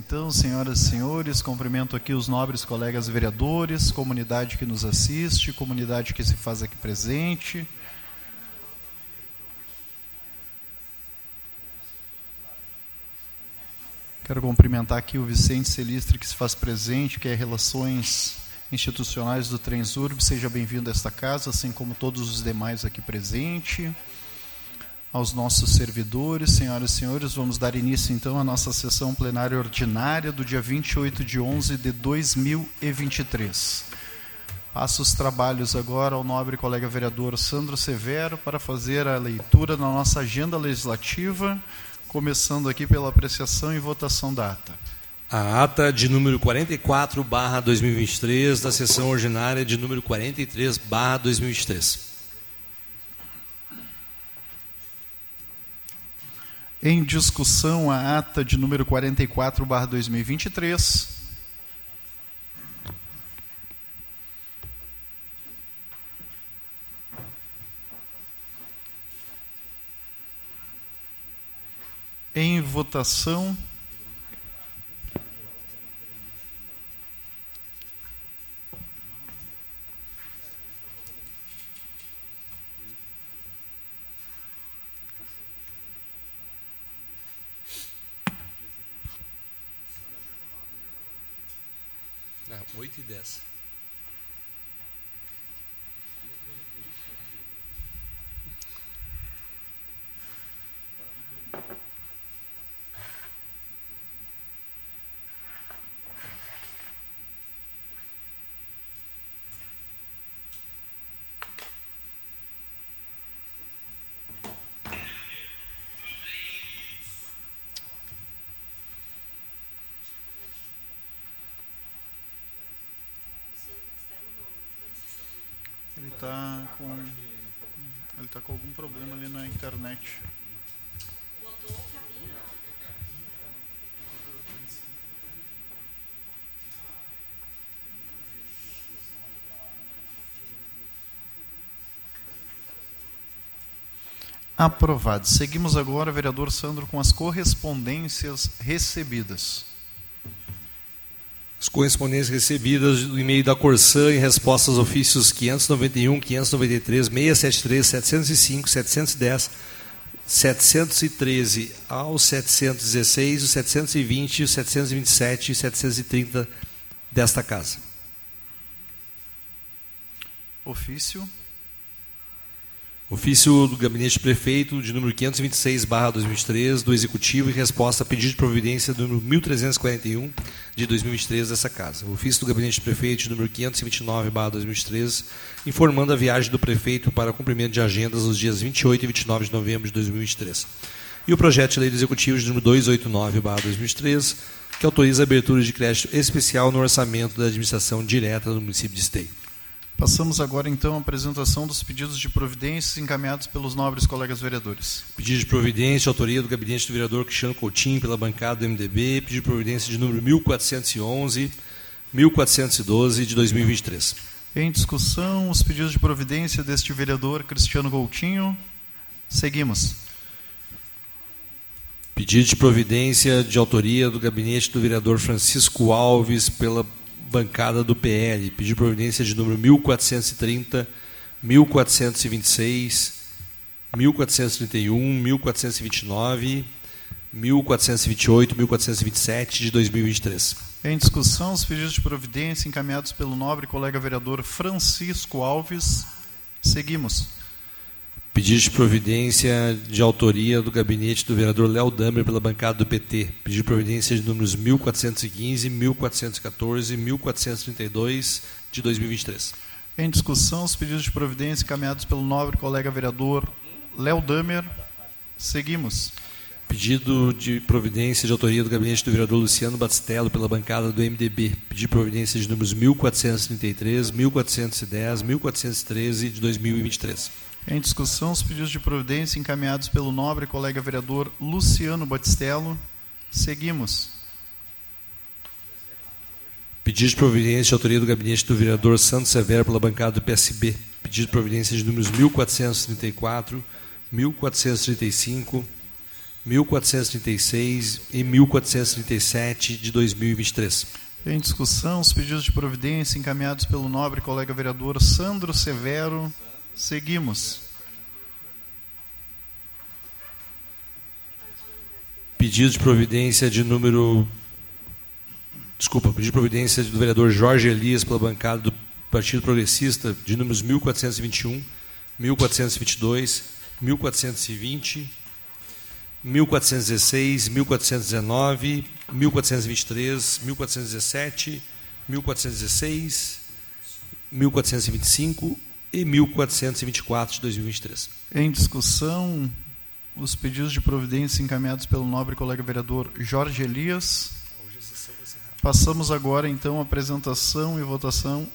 então, senhoras e senhores, cumprimento aqui os nobres colegas vereadores, comunidade que nos assiste, comunidade que se faz aqui presente. Quero cumprimentar aqui o Vicente Celistre, que se faz presente, que é Relações Institucionais do Transurb. Seja bem-vindo a esta casa, assim como todos os demais aqui presentes. Aos nossos servidores, senhoras e senhores, vamos dar início então à nossa sessão plenária ordinária do dia 28 de 11 de 2023. Passo os trabalhos agora ao nobre colega vereador Sandro Severo para fazer a leitura da nossa agenda legislativa começando aqui pela apreciação e votação da ata. A ata de número 44, barra 2023, da sessão ordinária de número 43, barra 2023. Em discussão, a ata de número 44, barra 2023. Em votação. Ah, 8 10. Ele está com. Ele está com algum problema ali na internet. Aprovado. Seguimos agora, vereador Sandro, com as correspondências recebidas. As correspondências recebidas do e-mail da Corsã em resposta aos ofícios 591, 593, 673, 705, 710, 713 ao 716, o 720, o 727 e 730 desta casa. Ofício. Ofício do Gabinete do Prefeito, de número 526, barra 2023, do Executivo, em resposta a pedido de providência do número 1341, de 2023, dessa Casa. Ofício do Gabinete do Prefeito, de número 529, barra 2023, informando a viagem do Prefeito para cumprimento de agendas nos dias 28 e 29 de novembro de 2023. E o projeto de lei do Executivo, de número 289, barra 2023, que autoriza a abertura de crédito especial no orçamento da administração direta do município de Esteio. Passamos agora então à apresentação dos pedidos de providências encaminhados pelos nobres colegas vereadores. Pedido de providência, autoria do gabinete do vereador Cristiano Coutinho, pela bancada do MDB, pedido de providência de número 1411, 1412 de 2023. Em discussão, os pedidos de providência deste vereador Cristiano Coutinho. Seguimos. Pedido de providência de autoria do gabinete do vereador Francisco Alves, pela bancada do PL. Pedido de providência de número 1430, 1426, 1431, 1429, 1428, 1427 de 2023. Em discussão, os pedidos de providência encaminhados pelo nobre colega vereador Francisco Alves. Seguimos. Pedido de providência de autoria do gabinete do vereador Léo Damer pela bancada do PT. Pedido de providência de números 1415, 1414 e 1432 de 2023. Em discussão, os pedidos de providência encaminhados pelo nobre colega vereador Léo Damer. Seguimos. Pedido de providência de autoria do gabinete do vereador Luciano Batistello pela bancada do MDB. Pedido de providência de números 1433, 1410, 1413 de 2023. Em discussão, os pedidos de providência encaminhados pelo nobre colega vereador Luciano Batistello. Seguimos. Pedido de providência de autoria do gabinete do vereador Santos Severo pela bancada do PSB. Pedido de providência de números 1434, 1435, 1436 e 1437 de 2023. Em discussão, os pedidos de providência encaminhados pelo nobre colega vereador Sandro Severo. Seguimos. Pedido de providência de número. Desculpa, pedido de providência do vereador Jorge Elias pela bancada do Partido Progressista, de números 1421, 1422, 1420, 1416, 1419, 1423, 1417, 1416, 1425 e 1424 de 2023. Em discussão, os pedidos de providência encaminhados pelo nobre colega vereador Jorge Elias. Passamos agora, então, à apresentação e votação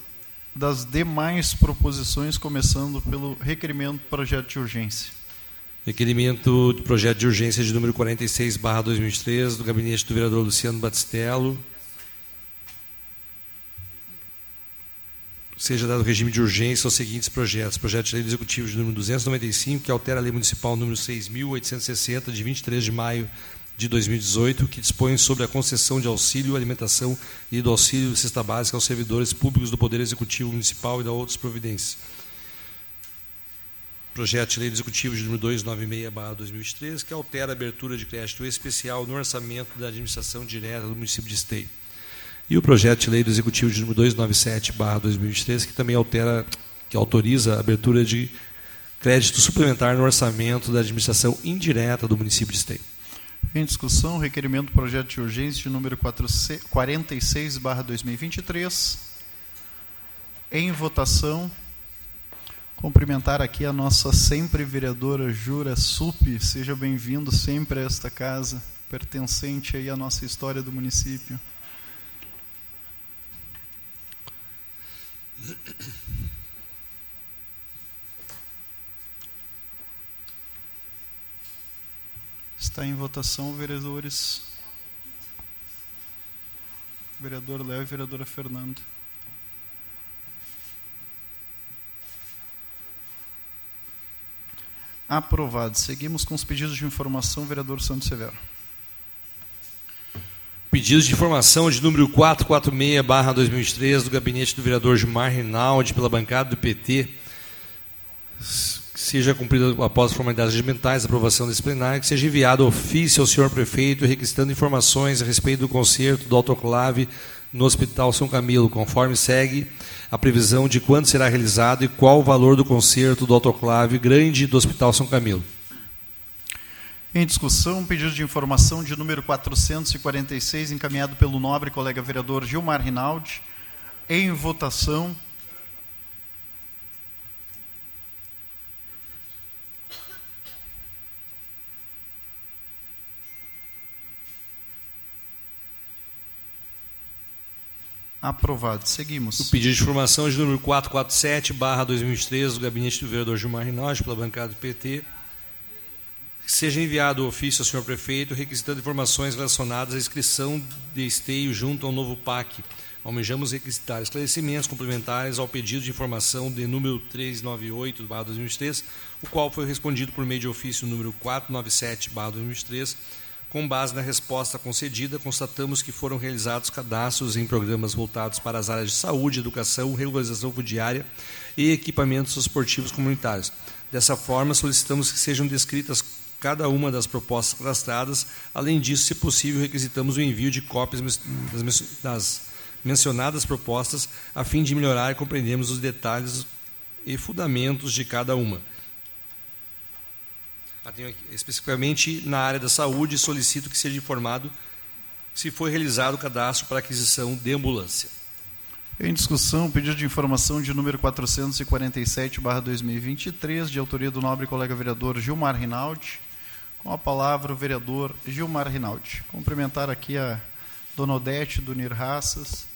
das demais proposições, começando pelo requerimento projeto de urgência. Requerimento de projeto de urgência de número 46, barra 2003, do gabinete do vereador Luciano Batistello. Seja dado regime de urgência aos seguintes projetos. Projeto de lei executivo de número 295, que altera a lei municipal número 6.860, de 23 de maio de 2018, que dispõe sobre a concessão de auxílio, alimentação e do auxílio de cesta básica aos servidores públicos do Poder Executivo Municipal e da outras providências projeto de lei Executivo de número 296-2003, que altera a abertura de crédito especial no orçamento da administração direta do município de Esteio. E o projeto de lei do Executivo de número 297-2003, que também altera, que autoriza a abertura de crédito suplementar no orçamento da administração indireta do município de Esteio. Em discussão, requerimento do projeto de urgência de número 46-2023. Em votação, Cumprimentar aqui a nossa sempre vereadora Jura Sup, seja bem-vindo sempre a esta casa, pertencente aí à nossa história do município. Está em votação, vereadores. Vereador Léo e vereadora Fernanda. Aprovado. Seguimos com os pedidos de informação, vereador Santos Severo. Pedidos de informação de número 446-2003 do gabinete do vereador Gilmar Rinaldi pela bancada do PT. Seja cumprida após formalidades regimentais aprovação desse plenário, que seja enviado ofício ao senhor prefeito requisitando informações a respeito do conserto do autoclave no Hospital São Camilo, conforme segue a previsão de quando será realizado e qual o valor do conserto do autoclave grande do Hospital São Camilo. Em discussão, pedido de informação de número 446, encaminhado pelo nobre colega vereador Gilmar Rinaldi. Em votação. Aprovado. Seguimos. O pedido de informação de número 447, barra 2013, do gabinete do vereador Gilmar Rinaldi, pela bancada do PT. Seja enviado o ofício ao senhor prefeito requisitando informações relacionadas à inscrição de esteio junto ao novo PAC. Almejamos requisitar esclarecimentos complementares ao pedido de informação de número 398, barra 2003, o qual foi respondido por meio de ofício número 497, barra 2003, com base na resposta concedida, constatamos que foram realizados cadastros em programas voltados para as áreas de saúde, educação, regularização fundiária e equipamentos esportivos comunitários. Dessa forma, solicitamos que sejam descritas cada uma das propostas cadastradas. Além disso, se possível, requisitamos o envio de cópias das mencionadas propostas, a fim de melhorar e compreendermos os detalhes e fundamentos de cada uma especificamente na área da saúde, solicito que seja informado se foi realizado o cadastro para aquisição de ambulância. Em discussão, pedido de informação de número 447/2023, de autoria do nobre colega vereador Gilmar Rinaldi. Com a palavra o vereador Gilmar Rinaldi. Cumprimentar aqui a dona Odete do NIR Raças.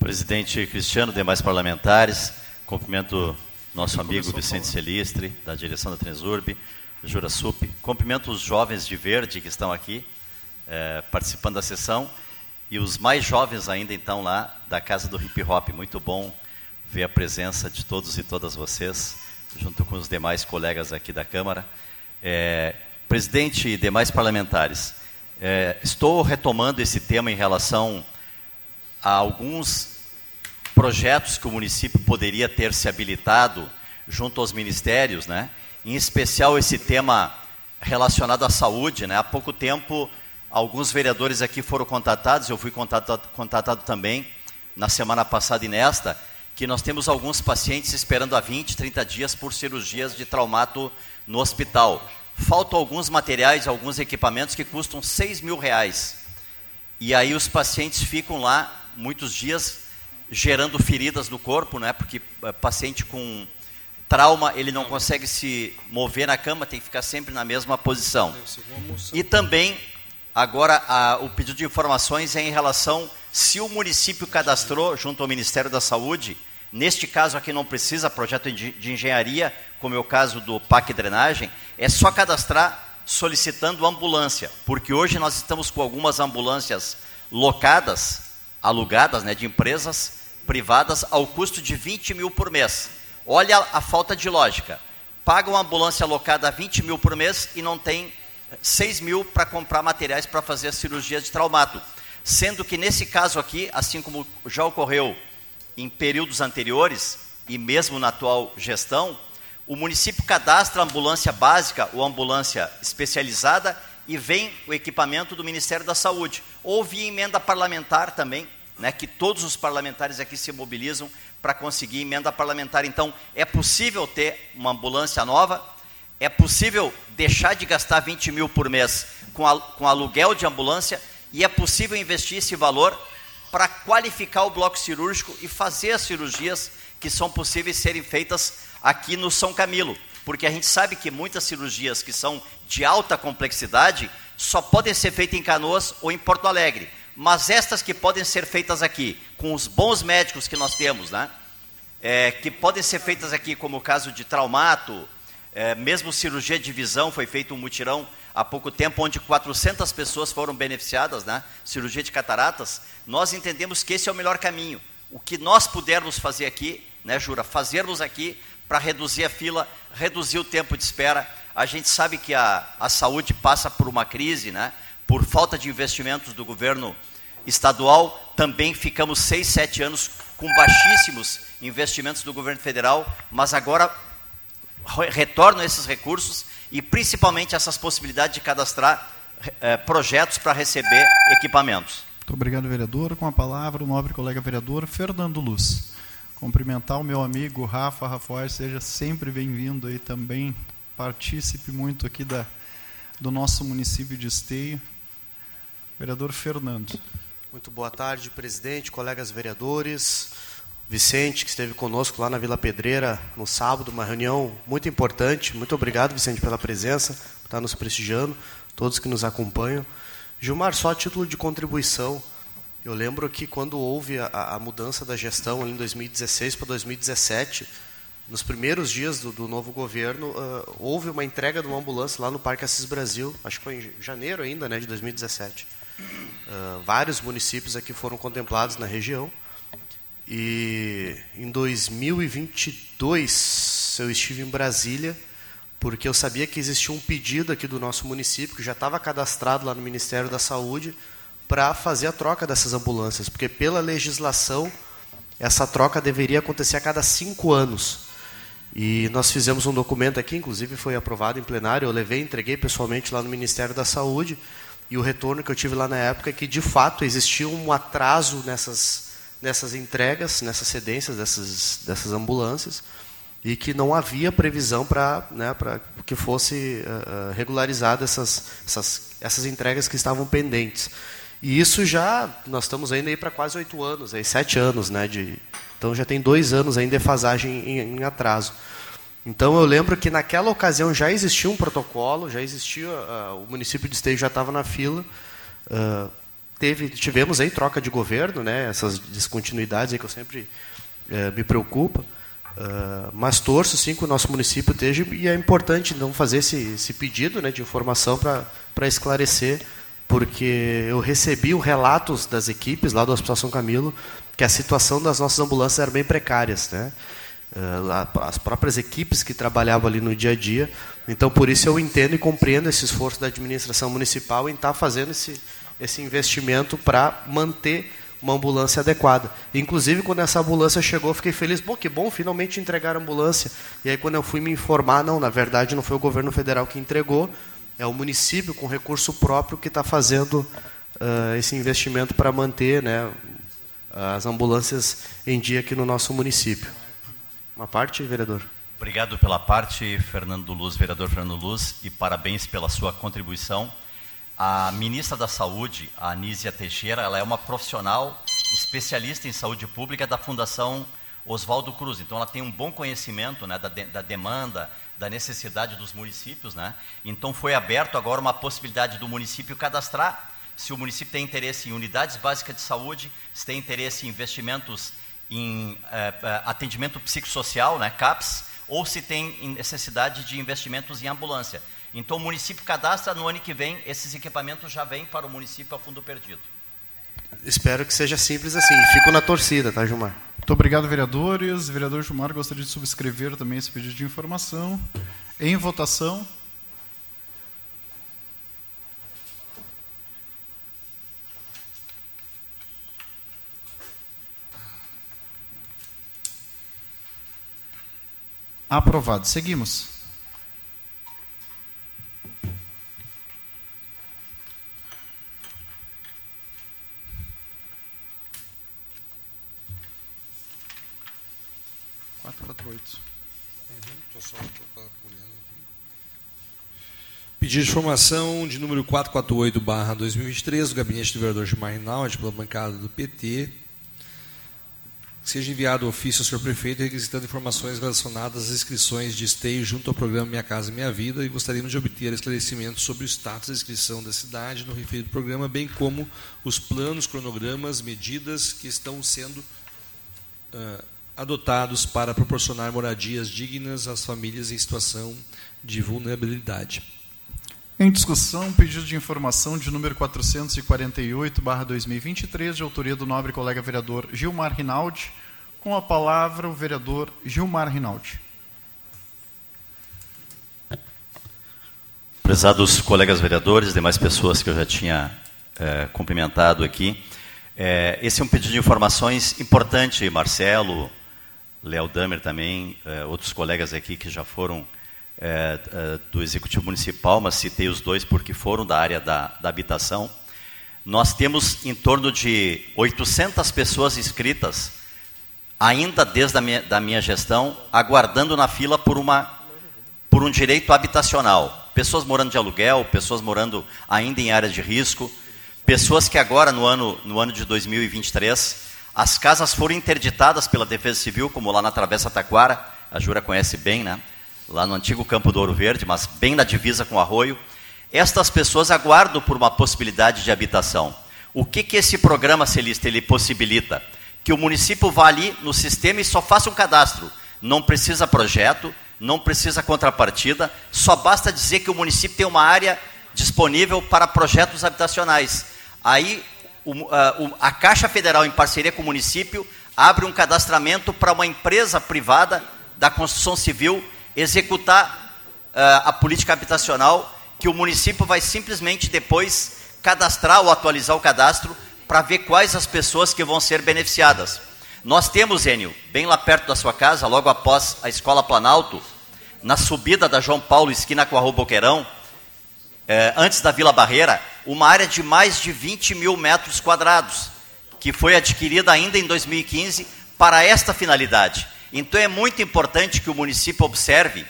Presidente Cristiano, demais parlamentares, cumprimento nosso amigo Vicente Celistre, da direção da Transurb, Jura Sup. Cumprimento os jovens de verde que estão aqui é, participando da sessão e os mais jovens ainda então lá da Casa do Hip Hop. Muito bom ver a presença de todos e todas vocês, junto com os demais colegas aqui da Câmara. É, presidente e demais parlamentares, é, estou retomando esse tema em relação a alguns projetos que o município poderia ter se habilitado junto aos ministérios, né? Em especial esse tema relacionado à saúde, né? Há pouco tempo alguns vereadores aqui foram contatados, eu fui contatado, contatado também na semana passada e nesta, que nós temos alguns pacientes esperando há 20, 30 dias por cirurgias de traumato no hospital. Faltam alguns materiais, alguns equipamentos que custam 6 mil reais. E aí os pacientes ficam lá muitos dias gerando feridas no corpo, né? porque eh, paciente com trauma, ele não consegue se mover na cama, tem que ficar sempre na mesma posição. E também, agora, a, o pedido de informações é em relação se o município cadastrou junto ao Ministério da Saúde, neste caso aqui não precisa projeto de engenharia, como é o caso do PAC Drenagem, é só cadastrar solicitando ambulância, porque hoje nós estamos com algumas ambulâncias locadas, alugadas, né, de empresas privadas, ao custo de 20 mil por mês. Olha a falta de lógica. Paga uma ambulância alocada a 20 mil por mês e não tem 6 mil para comprar materiais para fazer a cirurgia de traumato. Sendo que nesse caso aqui, assim como já ocorreu em períodos anteriores e mesmo na atual gestão, o município cadastra a ambulância básica ou ambulância especializada e vem o equipamento do Ministério da Saúde. Houve emenda parlamentar também, né, que todos os parlamentares aqui se mobilizam para conseguir emenda parlamentar. Então, é possível ter uma ambulância nova, é possível deixar de gastar 20 mil por mês com, com aluguel de ambulância e é possível investir esse valor para qualificar o bloco cirúrgico e fazer as cirurgias que são possíveis serem feitas aqui no São Camilo. Porque a gente sabe que muitas cirurgias que são de alta complexidade só podem ser feitas em Canoas ou em Porto Alegre mas estas que podem ser feitas aqui, com os bons médicos que nós temos, né? É, que podem ser feitas aqui, como o caso de traumato, é, mesmo cirurgia de visão, foi feito um mutirão há pouco tempo, onde 400 pessoas foram beneficiadas, né? cirurgia de cataratas, nós entendemos que esse é o melhor caminho. O que nós pudermos fazer aqui, né, Jura, fazermos aqui para reduzir a fila, reduzir o tempo de espera. A gente sabe que a, a saúde passa por uma crise, né? por falta de investimentos do governo estadual, também ficamos seis, sete anos com baixíssimos investimentos do governo federal, mas agora retornam esses recursos e principalmente essas possibilidades de cadastrar eh, projetos para receber equipamentos. Muito obrigado, vereador. Com a palavra, o nobre colega vereador Fernando Luz. Cumprimentar o meu amigo Rafa Rafael, seja sempre bem-vindo aí também. Participe muito aqui da, do nosso município de Esteio. Vereador Fernando. Muito boa tarde, presidente, colegas vereadores. Vicente, que esteve conosco lá na Vila Pedreira no sábado, uma reunião muito importante. Muito obrigado, Vicente, pela presença, por estar nos prestigiando, todos que nos acompanham. Gilmar, só a título de contribuição, eu lembro que quando houve a, a mudança da gestão em 2016 para 2017, nos primeiros dias do, do novo governo, uh, houve uma entrega de uma ambulância lá no Parque Assis Brasil, acho que foi em janeiro ainda, né, de 2017. Uh, vários municípios aqui foram contemplados na região. E em 2022 eu estive em Brasília, porque eu sabia que existia um pedido aqui do nosso município, que já estava cadastrado lá no Ministério da Saúde, para fazer a troca dessas ambulâncias. Porque pela legislação, essa troca deveria acontecer a cada cinco anos. E nós fizemos um documento aqui, inclusive foi aprovado em plenário, eu levei, entreguei pessoalmente lá no Ministério da Saúde, e o retorno que eu tive lá na época é que, de fato, existia um atraso nessas, nessas entregas, nessas cedências dessas, dessas ambulâncias, e que não havia previsão para né, que fosse uh, regularizadas essas, essas, essas entregas que estavam pendentes. E isso já, nós estamos ainda aí para quase oito anos, aí, sete anos, né, de, então já tem dois anos ainda de defasagem em, em atraso. Então eu lembro que naquela ocasião já existia um protocolo, já existia, uh, o município de Esteio já estava na fila. Uh, teve, tivemos aí troca de governo, né, essas descontinuidades que eu sempre uh, me preocupa. Uh, mas torço sim que o nosso município esteja e é importante não fazer esse, esse pedido né, de informação para esclarecer, porque eu recebi relatos das equipes lá do Hospital São Camilo que a situação das nossas ambulâncias era bem precárias, né? as próprias equipes que trabalhavam ali no dia a dia. Então, por isso eu entendo e compreendo esse esforço da administração municipal em estar tá fazendo esse, esse investimento para manter uma ambulância adequada. Inclusive, quando essa ambulância chegou, fiquei feliz. Bom, que bom, finalmente entregaram a ambulância. E aí, quando eu fui me informar, não, na verdade, não foi o governo federal que entregou, é o município com recurso próprio que está fazendo uh, esse investimento para manter né, as ambulâncias em dia aqui no nosso município. Uma parte, vereador. Obrigado pela parte, Fernando Luz, vereador Fernando Luz, e parabéns pela sua contribuição. A ministra da Saúde, a Anísia Teixeira, ela é uma profissional especialista em saúde pública da Fundação Oswaldo Cruz. Então, ela tem um bom conhecimento né, da, de, da demanda, da necessidade dos municípios. Né? Então, foi aberto agora uma possibilidade do município cadastrar se o município tem interesse em unidades básicas de saúde, se tem interesse em investimentos em eh, eh atendimento psicossocial, né, CAPS, ou se tem necessidade de investimentos em ambulância. Então o município cadastra, no ano que vem, esses equipamentos já vêm para o município a fundo perdido. Espero que seja simples assim. Fico na torcida, tá, Gilmar? Muito obrigado, vereadores. Vereador Gilmar gostaria de subscrever também esse pedido de informação. Em votação. Aprovado. Seguimos. Quatro, quatro, oito. Pedido de informação de número 448, barra 2023, do gabinete do vereador Gilmar Rinaldi, pela bancada do PT, seja enviado ofício ao senhor prefeito requisitando informações relacionadas às inscrições de esteio junto ao programa Minha Casa Minha Vida e gostaríamos de obter esclarecimentos sobre o status da inscrição da cidade no referido programa, bem como os planos, cronogramas, medidas que estão sendo uh, adotados para proporcionar moradias dignas às famílias em situação de vulnerabilidade. Em discussão, pedido de informação de número 448/2023, de autoria do nobre colega vereador Gilmar Rinaldi. Com a palavra o vereador Gilmar Rinaldi. Prezados colegas vereadores, demais pessoas que eu já tinha é, cumprimentado aqui, é, esse é um pedido de informações importante, Marcelo, Léo Damer também, é, outros colegas aqui que já foram é, é, do Executivo Municipal, mas citei os dois porque foram da área da, da habitação. Nós temos em torno de 800 pessoas inscritas, ainda desde a minha, da minha gestão, aguardando na fila por, uma, por um direito habitacional. Pessoas morando de aluguel, pessoas morando ainda em área de risco, pessoas que agora, no ano, no ano de 2023, as casas foram interditadas pela Defesa Civil, como lá na Travessa Taquara, a Jura conhece bem, né? Lá no antigo campo do Ouro Verde, mas bem na divisa com o Arroio. Estas pessoas aguardam por uma possibilidade de habitação. O que, que esse programa Celista ele possibilita? Que o município vá ali no sistema e só faça um cadastro. Não precisa projeto, não precisa contrapartida, só basta dizer que o município tem uma área disponível para projetos habitacionais. Aí o, a, a Caixa Federal, em parceria com o município, abre um cadastramento para uma empresa privada da construção civil executar uh, a política habitacional, que o município vai simplesmente depois cadastrar ou atualizar o cadastro para ver quais as pessoas que vão ser beneficiadas. Nós temos, Enio, bem lá perto da sua casa, logo após a Escola Planalto, na subida da João Paulo, esquina com a Rua Boqueirão, eh, antes da Vila Barreira, uma área de mais de 20 mil metros quadrados, que foi adquirida ainda em 2015 para esta finalidade. Então é muito importante que o município observe,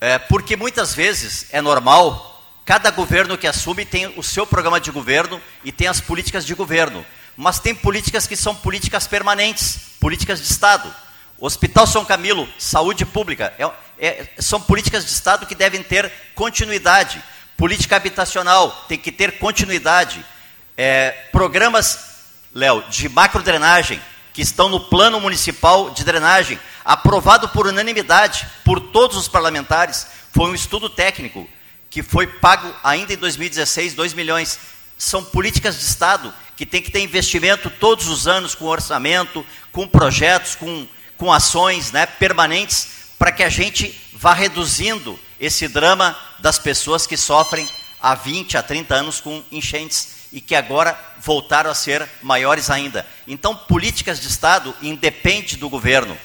é, porque muitas vezes é normal, cada governo que assume tem o seu programa de governo e tem as políticas de governo, mas tem políticas que são políticas permanentes, políticas de Estado. Hospital São Camilo, saúde pública, é, é, são políticas de Estado que devem ter continuidade. Política habitacional tem que ter continuidade. É, programas, Léo, de macrodrenagem, que estão no plano municipal de drenagem, aprovado por unanimidade por todos os parlamentares. Foi um estudo técnico que foi pago ainda em 2016, 2 milhões. São políticas de Estado que tem que ter investimento todos os anos com orçamento, com projetos, com, com ações né, permanentes para que a gente vá reduzindo esse drama das pessoas que sofrem há 20, a 30 anos com enchentes e que agora voltaram a ser maiores ainda. Então, políticas de Estado independe do governo.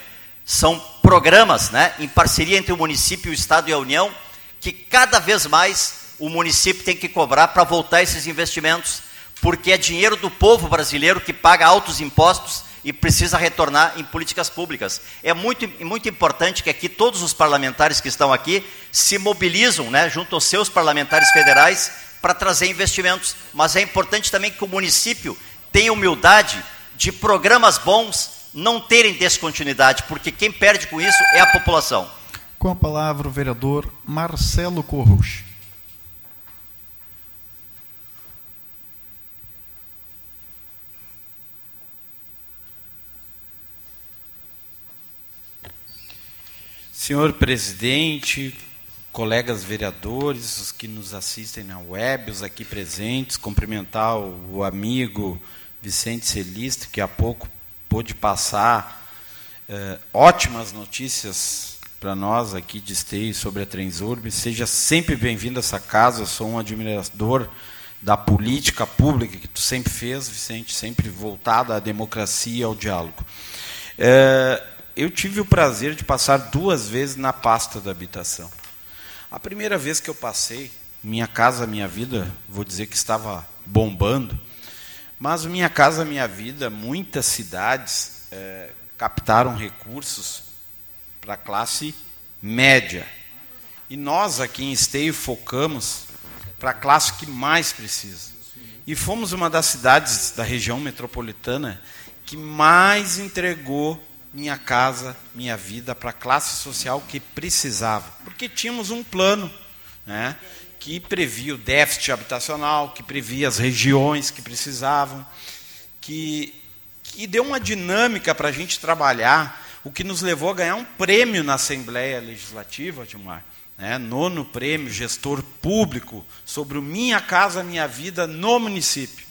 São programas, né, em parceria entre o município, o Estado e a União, que cada vez mais o município tem que cobrar para voltar esses investimentos, porque é dinheiro do povo brasileiro que paga altos impostos e precisa retornar em políticas públicas. É muito, muito importante que aqui todos os parlamentares que estão aqui se mobilizam, né, junto aos seus parlamentares federais, para trazer investimentos. Mas é importante também que o município tenha humildade de programas bons não terem descontinuidade, porque quem perde com isso é a população. Com a palavra o vereador Marcelo Corros. Senhor presidente, colegas vereadores, os que nos assistem na web, os aqui presentes, cumprimentar o amigo Vicente Celiste, que há pouco pôde passar eh, ótimas notícias para nós aqui de Esteio sobre a Transurb. Seja sempre bem-vindo a essa casa, eu sou um admirador da política pública que tu sempre fez, Vicente, sempre voltada à democracia e ao diálogo. Eh, eu tive o prazer de passar duas vezes na pasta da habitação. A primeira vez que eu passei, Minha Casa Minha Vida, vou dizer que estava bombando, mas Minha Casa Minha Vida, muitas cidades é, captaram recursos para a classe média. E nós aqui em Esteio focamos para a classe que mais precisa. E fomos uma das cidades da região metropolitana que mais entregou minha casa, minha vida para a classe social que precisava. Porque tínhamos um plano né, que previa o déficit habitacional, que previa as regiões que precisavam, que, que deu uma dinâmica para a gente trabalhar, o que nos levou a ganhar um prêmio na Assembleia Legislativa, Dilmar. Né, nono prêmio gestor público sobre o Minha Casa Minha Vida no município.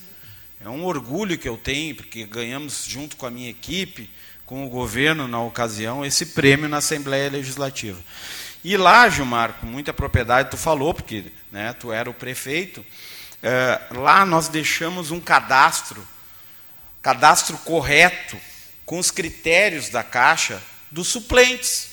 É um orgulho que eu tenho, porque ganhamos junto com a minha equipe, com o governo na ocasião esse prêmio na Assembleia Legislativa. E lá, Gilmar, com muita propriedade, tu falou, porque né, tu era o prefeito, é, lá nós deixamos um cadastro, cadastro correto, com os critérios da Caixa, dos suplentes.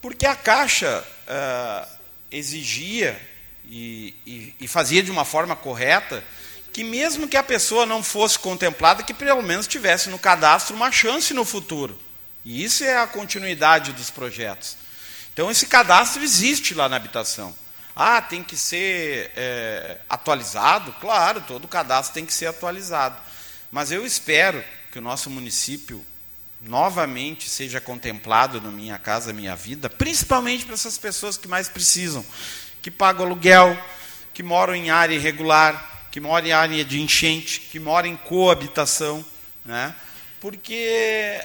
Porque a Caixa é, exigia e, e, e fazia de uma forma correta que mesmo que a pessoa não fosse contemplada, que pelo menos tivesse no cadastro uma chance no futuro. E isso é a continuidade dos projetos. Então, esse cadastro existe lá na habitação. Ah, tem que ser é, atualizado? Claro, todo cadastro tem que ser atualizado. Mas eu espero que o nosso município novamente seja contemplado no Minha Casa Minha Vida, principalmente para essas pessoas que mais precisam, que pagam aluguel, que moram em área irregular, que mora em área de enchente, que mora em coabitação, né? porque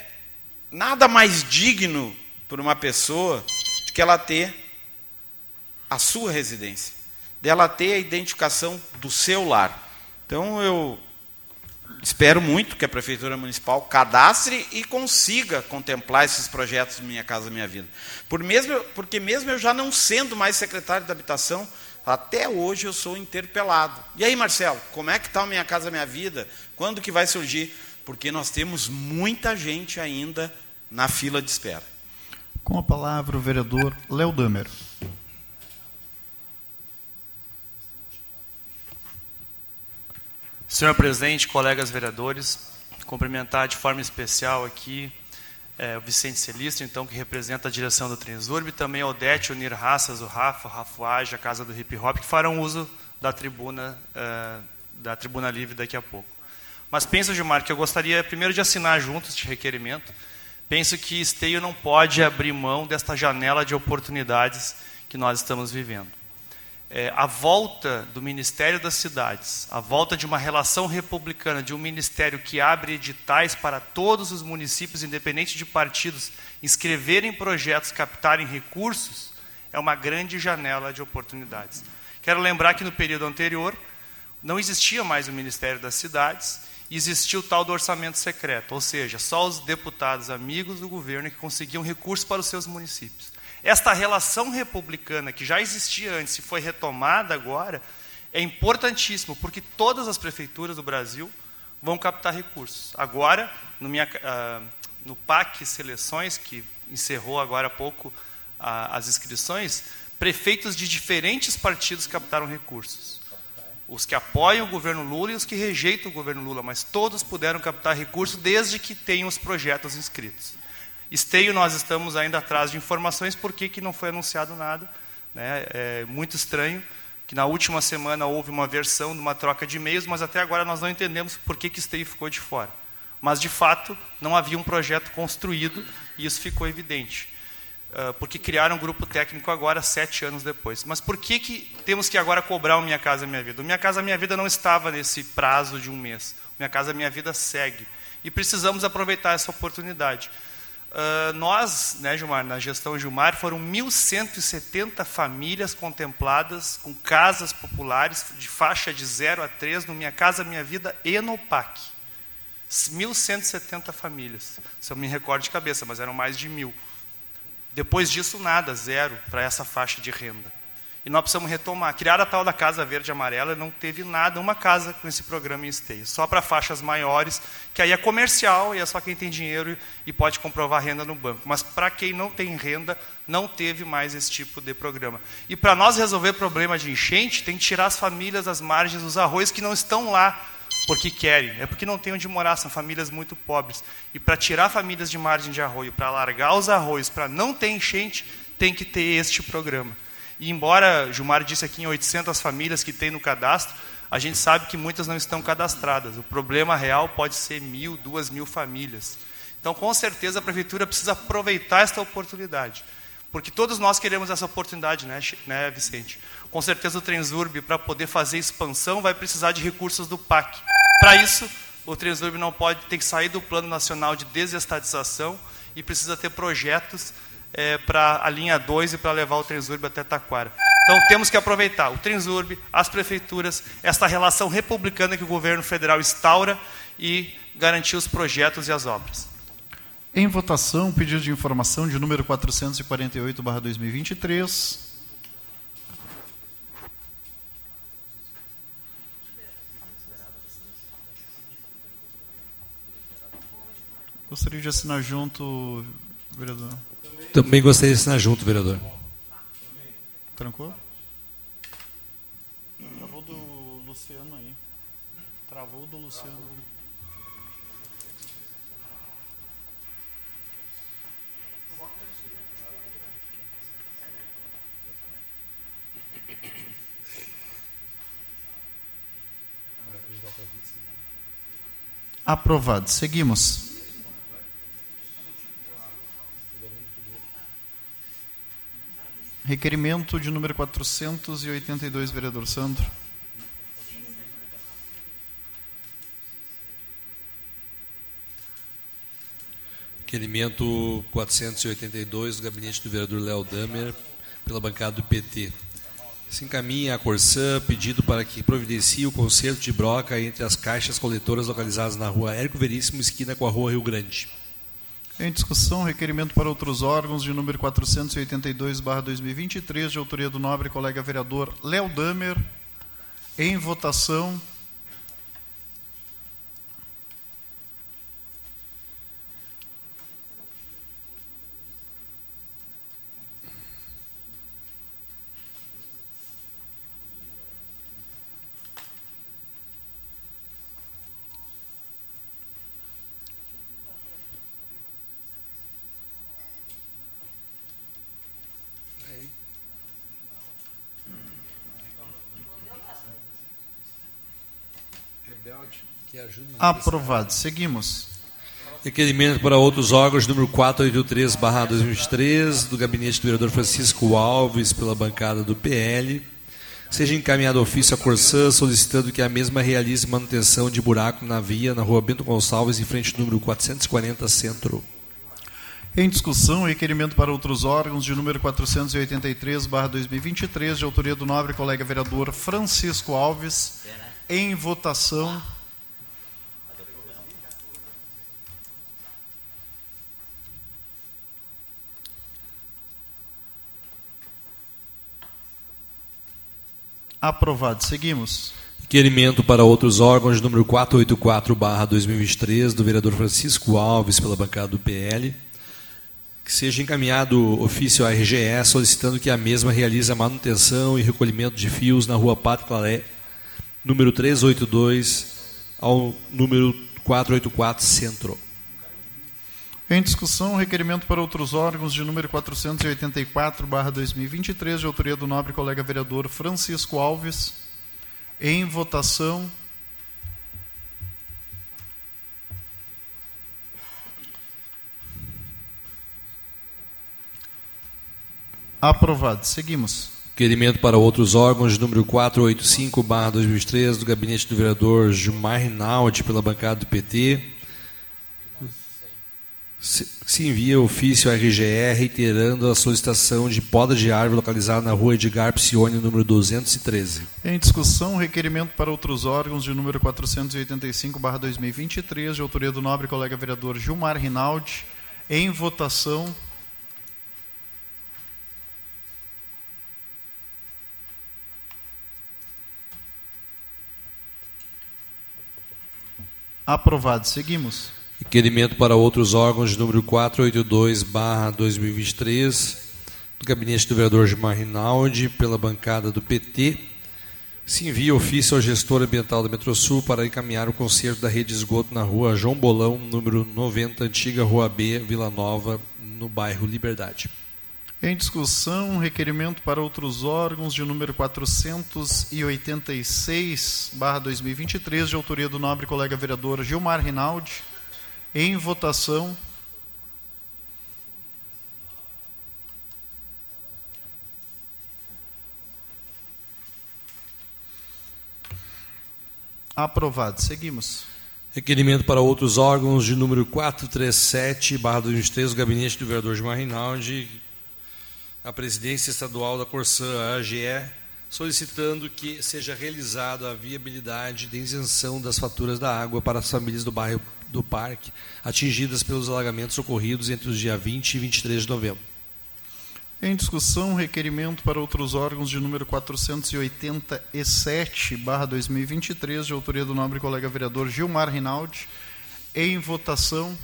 nada mais digno para uma pessoa do que ela ter a sua residência, dela ter a identificação do seu lar. Então eu espero muito que a Prefeitura Municipal cadastre e consiga contemplar esses projetos Minha Casa Minha Vida. Por mesmo, porque mesmo eu já não sendo mais secretário da Habitação, até hoje eu sou interpelado. E aí, Marcelo, como é que está a minha casa, a minha vida? Quando que vai surgir? Porque nós temos muita gente ainda na fila de espera. Com a palavra o vereador Léo Damer. Senhor presidente, colegas vereadores, cumprimentar de forma especial aqui é, o Vicente Celistro, então, que representa a direção do Transurb, também o Odete, o Nir Raças, o Rafa, o Rafuage, a Casa do Hip Hop, que farão uso da tribuna, é, da tribuna livre daqui a pouco. Mas penso, Gilmar, que eu gostaria primeiro de assinar junto este requerimento. Penso que Esteio não pode abrir mão desta janela de oportunidades que nós estamos vivendo é, a volta do Ministério das Cidades, a volta de uma relação republicana, de um ministério que abre editais para todos os municípios, independente de partidos, inscreverem projetos, captarem recursos, é uma grande janela de oportunidades. Quero lembrar que no período anterior não existia mais o Ministério das Cidades existia o tal do orçamento secreto, ou seja, só os deputados amigos do governo que conseguiam recursos para os seus municípios. Esta relação republicana que já existia antes e foi retomada agora é importantíssimo, porque todas as prefeituras do Brasil vão captar recursos. Agora, no, minha, uh, no PAC Seleções, que encerrou agora há pouco uh, as inscrições, prefeitos de diferentes partidos captaram recursos. Os que apoiam o governo Lula e os que rejeitam o governo Lula, mas todos puderam captar recursos desde que tenham os projetos inscritos. Esteio, nós estamos ainda atrás de informações por que, não foi anunciado nada. Né? É muito estranho que na última semana houve uma versão de uma troca de e-mails, mas até agora nós não entendemos por que, que Esteio ficou de fora. Mas, de fato, não havia um projeto construído e isso ficou evidente. Uh, porque criaram um grupo técnico agora, sete anos depois. Mas por que, que temos que agora cobrar o Minha Casa Minha Vida? O Minha Casa Minha Vida não estava nesse prazo de um mês. O Minha Casa Minha Vida segue. E precisamos aproveitar essa oportunidade. Uh, nós, né, Gilmar, na gestão Gilmar, foram 1.170 famílias contempladas com casas populares de faixa de 0 a 3 no Minha Casa Minha Vida e no PAC. 1.170 famílias, se eu me recordo de cabeça, mas eram mais de mil. Depois disso, nada, zero para essa faixa de renda. E nós precisamos retomar. Criar a tal da Casa Verde e Amarela não teve nada, uma casa com esse programa em esteio. Só para faixas maiores, que aí é comercial e é só quem tem dinheiro e pode comprovar renda no banco. Mas para quem não tem renda, não teve mais esse tipo de programa. E para nós resolver problema de enchente, tem que tirar as famílias das margens dos arroios que não estão lá porque querem, é porque não tem onde morar, são famílias muito pobres. E para tirar famílias de margem de arroio, para alargar os arroios, para não ter enchente, tem que ter este programa. E embora Gilmar disse aqui em 800 famílias que tem no cadastro, a gente sabe que muitas não estão cadastradas. O problema real pode ser mil, duas mil famílias. Então, com certeza, a prefeitura precisa aproveitar esta oportunidade. Porque todos nós queremos essa oportunidade, né, né Vicente? Com certeza o Transurb, para poder fazer expansão, vai precisar de recursos do PAC. Para isso, o Transurb não pode ter que sair do Plano Nacional de Desestatização e precisa ter projetos é, para a linha 2 e para levar o Transurb até Taquara. Então temos que aproveitar o Transurb, as prefeituras, esta relação republicana que o governo federal instaura e garantir os projetos e as obras. Em votação, pedido de informação de número 448/2023. Gostaria de assinar junto, vereador. Também gostaria de assinar junto, vereador. Trancou? Travou do Luciano aí. Travou do Luciano. Aprovado. Seguimos. Requerimento de número 482, vereador Sandro. Requerimento 482 do gabinete do vereador Léo Damer, pela bancada do PT. Se encaminha a Corsã pedido para que providencie o conserto de broca entre as caixas coletoras localizadas na rua Érico Veríssimo, esquina com a rua Rio Grande. Em discussão, requerimento para outros órgãos de número 482/2023, de autoria do nobre colega vereador Léo Damer. Em votação. Aprovado. Seguimos. Requerimento para outros órgãos, número 483-2023, do gabinete do vereador Francisco Alves, pela bancada do PL. Seja encaminhado ofício à Corsã, solicitando que a mesma realize manutenção de buraco na via na rua Bento Gonçalves, em frente ao número 440 Centro. Em discussão, requerimento para outros órgãos de número 483-2023, de autoria do nobre colega vereador Francisco Alves. Em votação. Aprovado. Seguimos. Requerimento para outros órgãos, número 484-2023, do vereador Francisco Alves, pela bancada do PL, que seja encaminhado ofício à RGE solicitando que a mesma realize a manutenção e recolhimento de fios na rua Pátio Claré, número 382, ao número 484 Centro. Em discussão, requerimento para outros órgãos de número 484-2023, de autoria do nobre colega vereador Francisco Alves. Em votação. Aprovado. Seguimos. Requerimento para outros órgãos, número 485-2003, do gabinete do vereador Gilmar Rinaldi, pela bancada do PT. Se envia ofício à RGE reiterando a solicitação de poda de árvore localizada na rua Edgar Psione, número 213. Em discussão, requerimento para outros órgãos de número 485-2023, de autoria do nobre colega vereador Gilmar Rinaldi. Em votação. Aprovado. Seguimos. Requerimento para outros órgãos, número 482-2023, do gabinete do vereador Gilmar Rinaldi, pela bancada do PT. Se envia ofício ao gestor ambiental da Metrosul para encaminhar o conserto da rede de esgoto na rua João Bolão, número 90, antiga Rua B, Vila Nova, no bairro Liberdade. Em discussão, requerimento para outros órgãos de número 486-2023, de autoria do nobre colega vereador Gilmar Rinaldi. Em votação. Aprovado. Seguimos. Requerimento para outros órgãos de número 437, barra 2023, do gabinete do vereador Gilmar Rinaldi, a presidência estadual da Corsã, AGE, solicitando que seja realizada a viabilidade de isenção das faturas da água para as famílias do bairro do parque atingidas pelos alagamentos ocorridos entre os dias 20 e 23 de novembro. Em discussão, requerimento para outros órgãos de número 487, barra 2023, de autoria do nobre colega vereador Gilmar Rinaldi. Em votação.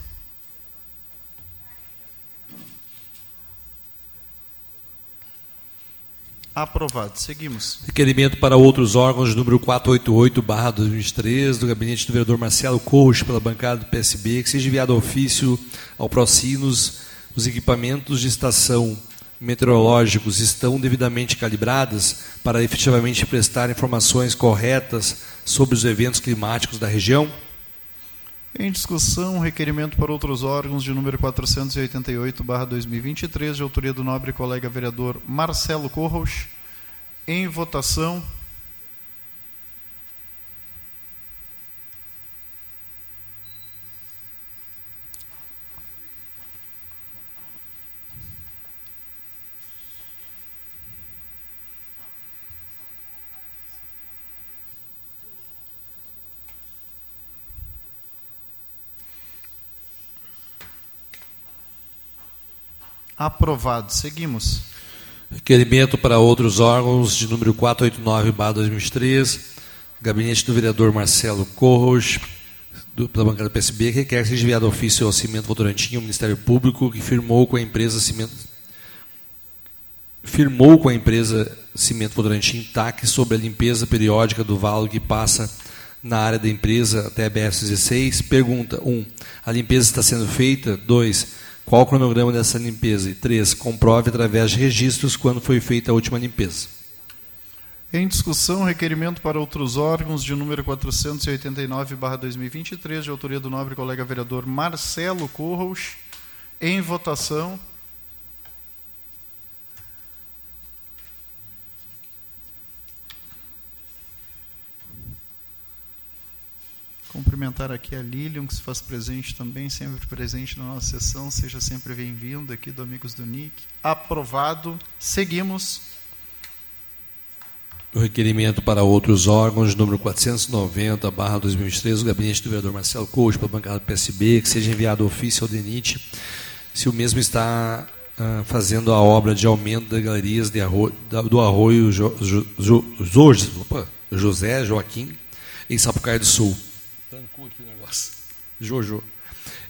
Aprovado. Seguimos. Requerimento para outros órgãos, número 488-2003, do gabinete do vereador Marcelo Coach, pela bancada do PSB, que seja enviado ofício ao Procinos os equipamentos de estação meteorológicos estão devidamente calibrados para efetivamente prestar informações corretas sobre os eventos climáticos da região? Em discussão, requerimento para outros órgãos de número 488/2023, de autoria do nobre colega vereador Marcelo Corros. Em votação. Aprovado. Seguimos. Requerimento para outros órgãos de número 489-2003, gabinete do vereador Marcelo Corros, do, pela bancada PSB, que requer ser enviado ofício ao Cimento Votorantim, ao Ministério Público, que firmou com a empresa Cimento firmou com a empresa Cimento Votorantim TAC sobre a limpeza periódica do valo que passa na área da empresa até a BS-16. Pergunta 1. Um, a limpeza está sendo feita? 2 qual o cronograma dessa limpeza? E três, comprove através de registros quando foi feita a última limpeza. Em discussão, requerimento para outros órgãos de número 489-2023, de autoria do nobre colega vereador Marcelo Corros. Em votação. Cumprimentar aqui a Lilian, que se faz presente também, sempre presente na nossa sessão. Seja sempre bem-vindo aqui do Amigos do NIC. Aprovado. Seguimos. O requerimento para outros órgãos, número 490, barra 2023, o gabinete do vereador Marcelo Couto, para a bancada do PSB, que seja enviado ofício ao DENIT, se o mesmo está ah, fazendo a obra de aumento das galerias de do arroio jo, jo, jo, José Joaquim, em Sapucaia do Sul. Jojo.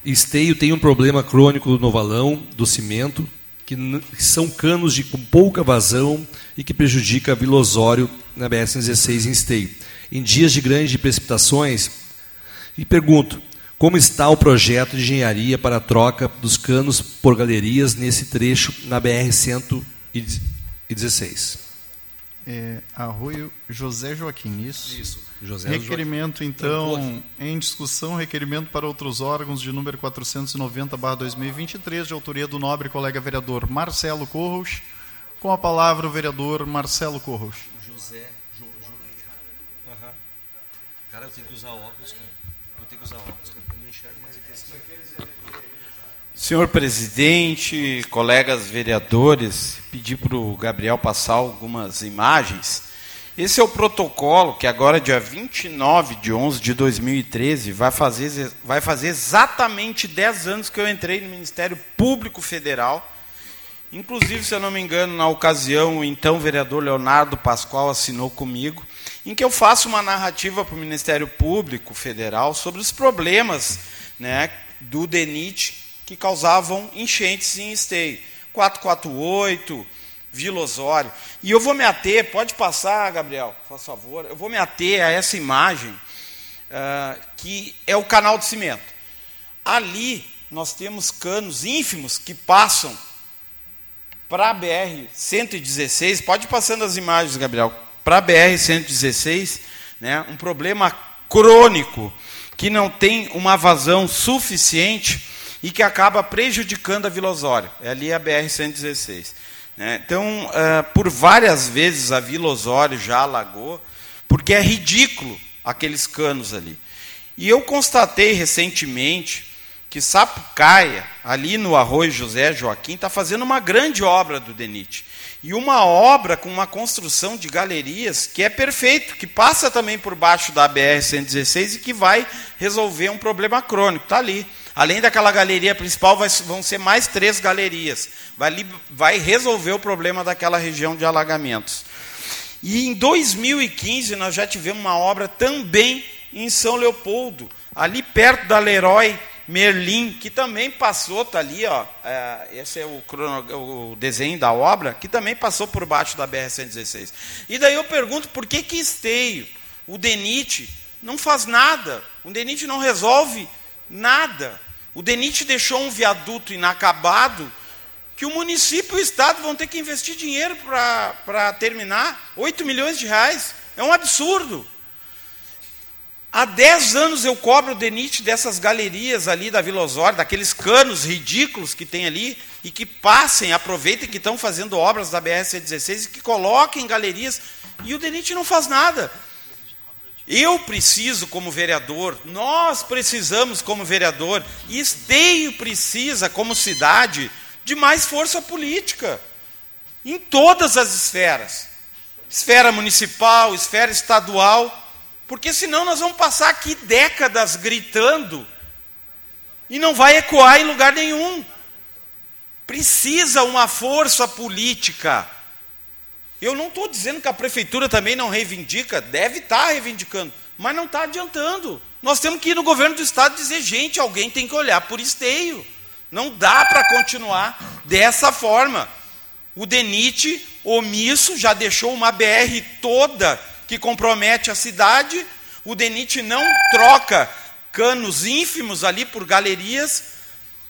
Esteio tem um problema crônico no valão, do cimento, que, são canos de com pouca vazão e que prejudica a Vila Osório na BS-16 em Esteio. Em dias de grandes precipitações, e pergunto, como está o projeto de engenharia para a troca dos canos por galerias nesse trecho na BR-116? É, Arroio José Joaquim, isso? Isso. José requerimento, então, em discussão, requerimento para outros órgãos de número 490-2023, de autoria do nobre colega vereador Marcelo Corros. Com a palavra o vereador Marcelo Corros. José. Jo, jo, uhum. Cara, eu tenho que usar óculos, cara. Eu tenho que usar óculos, cara. Senhor presidente, colegas vereadores, pedi para o Gabriel passar algumas imagens. Esse é o protocolo que agora, dia 29 de 11 de 2013, vai fazer, vai fazer exatamente 10 anos que eu entrei no Ministério Público Federal. Inclusive, se eu não me engano, na ocasião, o então vereador Leonardo Pascoal assinou comigo, em que eu faço uma narrativa para o Ministério Público Federal sobre os problemas né, do DENIT que causavam enchentes em esteio. 448, Vila Osório. E eu vou me ater, pode passar, Gabriel, por favor, eu vou me ater a essa imagem, uh, que é o canal de cimento. Ali nós temos canos ínfimos que passam para a BR-116, pode ir passando as imagens, Gabriel, para a BR-116, né, um problema crônico, que não tem uma vazão suficiente e que acaba prejudicando a Vila Osório. É ali a BR-116. Né? Então, uh, por várias vezes a Vila Osório já alagou, porque é ridículo aqueles canos ali. E eu constatei recentemente que Sapucaia, ali no Arroio José Joaquim, está fazendo uma grande obra do DENIT. E uma obra com uma construção de galerias que é perfeito, que passa também por baixo da BR-116 e que vai resolver um problema crônico. Está ali. Além daquela galeria principal, vai, vão ser mais três galerias. Vai, vai resolver o problema daquela região de alagamentos. E em 2015 nós já tivemos uma obra também em São Leopoldo, ali perto da Leroy Merlin, que também passou, está ali, ó, é, esse é o, crono, o, desenho da obra, que também passou por baixo da BR-116. E daí eu pergunto, por que que Esteio, o DENIT, não faz nada? O DENIT não resolve Nada. O DENIT deixou um viaduto inacabado que o município e o Estado vão ter que investir dinheiro para terminar. 8 milhões de reais. É um absurdo. Há 10 anos eu cobro o DENIT dessas galerias ali da Vila Osório, daqueles canos ridículos que tem ali, e que passem, aproveitem que estão fazendo obras da BR-116 e que coloquem galerias. E o DENIT não faz nada. Eu preciso como vereador, nós precisamos como vereador, e Esteio precisa como cidade de mais força política em todas as esferas. Esfera municipal, esfera estadual, porque senão nós vamos passar aqui décadas gritando e não vai ecoar em lugar nenhum. Precisa uma força política eu não estou dizendo que a prefeitura também não reivindica, deve estar tá reivindicando, mas não está adiantando. Nós temos que ir no governo do estado dizer, gente, alguém tem que olhar por esteio. Não dá para continuar dessa forma. O DENIT, omisso, já deixou uma BR toda que compromete a cidade. O DENIT não troca canos ínfimos ali por galerias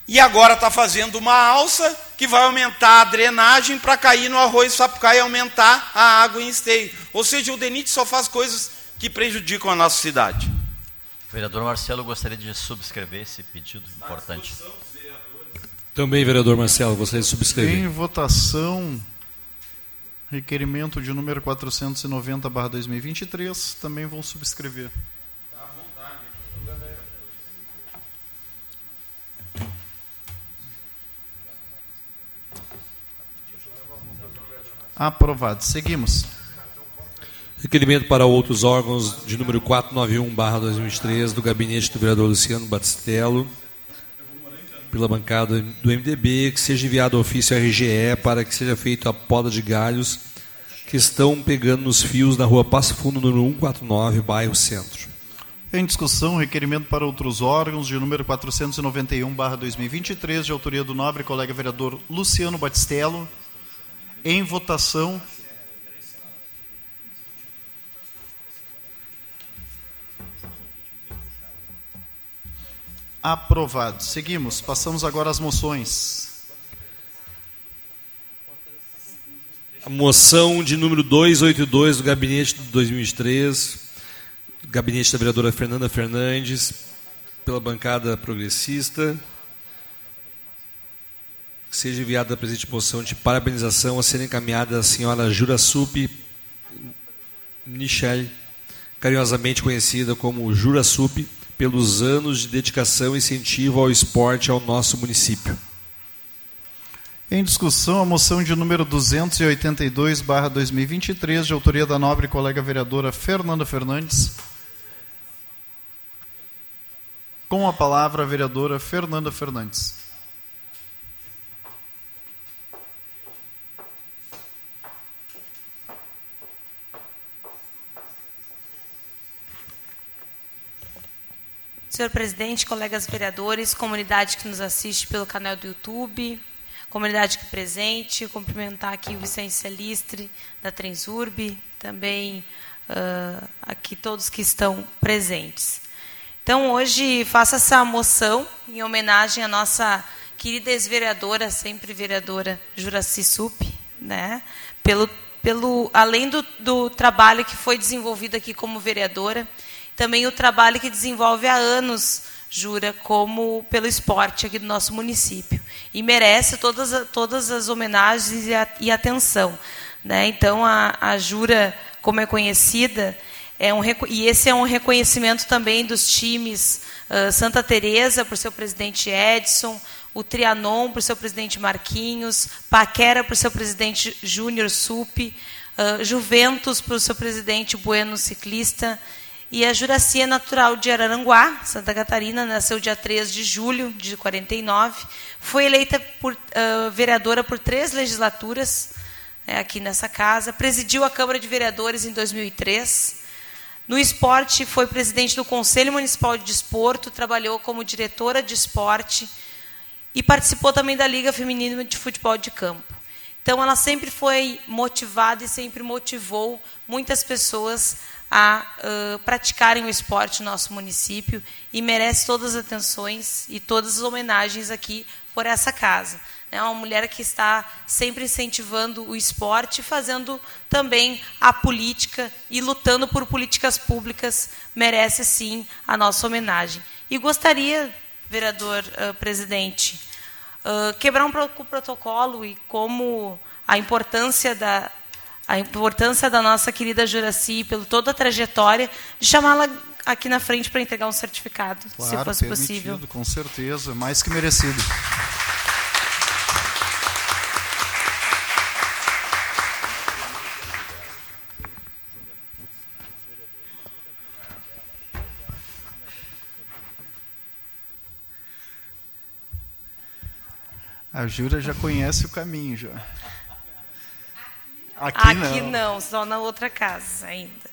e agora está fazendo uma alça que vai aumentar a drenagem para cair no arroz sapucaí e aumentar a água em esteio. Ou seja, o DENIT só faz coisas que prejudicam a nossa cidade. Vereador Marcelo, gostaria de subscrever esse pedido importante. Também, vereador Marcelo, gostaria de subscrever. Em votação, requerimento de número 490-2023, também vou subscrever. Aprovado. Seguimos. Requerimento para outros órgãos de número 491, barra 2023, do gabinete do vereador Luciano Batistello. pela bancada do MDB, que seja enviado ofício à RGE para que seja feita a poda de galhos que estão pegando nos fios na rua Passo Fundo, número 149, bairro Centro. Em discussão, requerimento para outros órgãos de número 491/2023, de autoria do nobre colega vereador Luciano Batistello. Em votação. Aprovado. Seguimos. Passamos agora às moções. A moção de número 282 do gabinete de 2003, gabinete da vereadora Fernanda Fernandes, pela bancada progressista. Seja enviada a presente moção de parabenização a ser encaminhada à senhora Jura Sup Michel, carinhosamente conhecida como Jura Sup, pelos anos de dedicação e incentivo ao esporte ao nosso município. Em discussão, a moção de número 282/2023, de autoria da nobre colega vereadora Fernanda Fernandes. Com a palavra a vereadora Fernanda Fernandes. Senhor presidente, colegas vereadores, comunidade que nos assiste pelo canal do YouTube, comunidade aqui presente, cumprimentar aqui o Vicente Celistre, da Transurb, também uh, aqui todos que estão presentes. Então, hoje faço essa moção em homenagem à nossa querida ex-vereadora, sempre vereadora Juraci Sup, né? pelo, pelo, além do, do trabalho que foi desenvolvido aqui como vereadora, também o trabalho que desenvolve há anos, Jura, como pelo esporte aqui do nosso município. E merece todas, todas as homenagens e, a, e atenção. Né? Então, a, a Jura, como é conhecida, é um, e esse é um reconhecimento também dos times uh, Santa Teresa, por seu presidente Edson, o Trianon, por seu presidente Marquinhos, Paquera, por seu presidente Júnior Sup, uh, Juventus, por seu presidente Bueno Ciclista, e a Juracia natural de Araranguá, Santa Catarina, nasceu dia 3 de julho de 49. Foi eleita por, uh, vereadora por três legislaturas né, aqui nessa casa. Presidiu a Câmara de Vereadores em 2003. No esporte, foi presidente do Conselho Municipal de Desporto, trabalhou como diretora de esporte e participou também da Liga Feminina de Futebol de Campo. Então, ela sempre foi motivada e sempre motivou muitas pessoas a uh, praticarem o esporte no nosso município e merece todas as atenções e todas as homenagens aqui por essa casa. É uma mulher que está sempre incentivando o esporte, fazendo também a política e lutando por políticas públicas, merece sim a nossa homenagem. E gostaria, vereador uh, presidente, uh, quebrar um protocolo e como a importância da, a importância da nossa querida Juraci, pelo toda a trajetória, de chamá-la aqui na frente para entregar um certificado, claro, se fosse possível. Com certeza, mais que merecido. A Jura já conhece o caminho já. Aqui, Aqui não. não, só na outra casa ainda.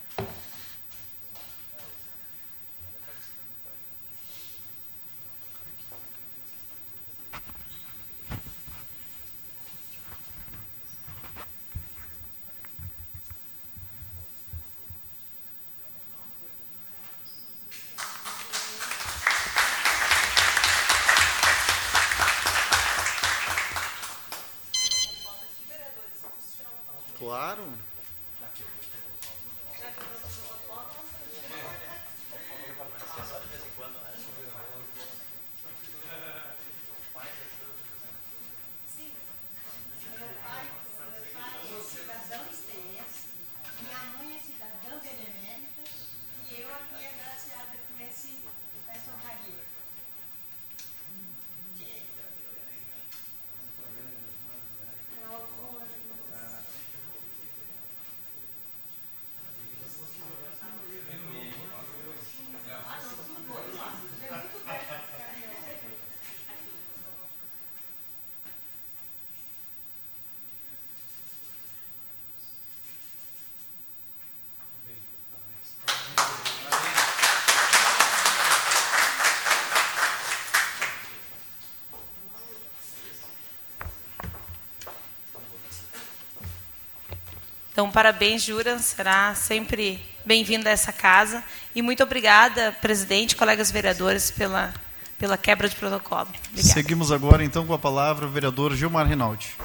Então, parabéns, Jura, será sempre bem-vindo a essa casa. E muito obrigada, presidente, colegas vereadores, pela, pela quebra de protocolo. Obrigada. Seguimos agora, então, com a palavra o vereador Gilmar Rinaldi.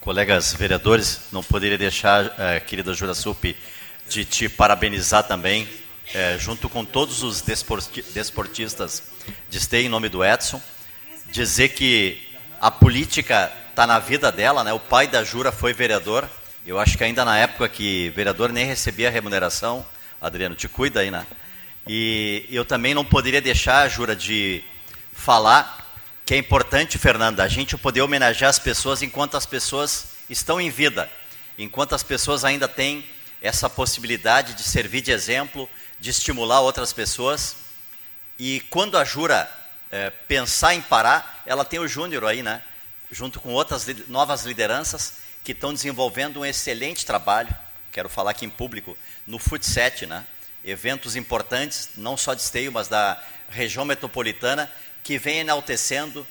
Colegas vereadores, não poderia deixar, eh, querida Jura Sup, de te parabenizar também, eh, junto com todos os desportistas de Stay, em nome do Edson, dizer que a política está na vida dela, né? O pai da Jura foi vereador. Eu acho que ainda na época que vereador nem recebia remuneração. Adriano, te cuida aí, né? E eu também não poderia deixar, Jura, de falar que é importante, Fernanda, a gente poder homenagear as pessoas enquanto as pessoas estão em vida, enquanto as pessoas ainda têm essa possibilidade de servir de exemplo, de estimular outras pessoas. E quando a Jura é, pensar em parar, ela tem o Júnior aí, né? Junto com outras novas lideranças que estão desenvolvendo um excelente trabalho, quero falar aqui em público, no Futset, né? eventos importantes, não só de Esteio, mas da região metropolitana, que vem enaltecendo,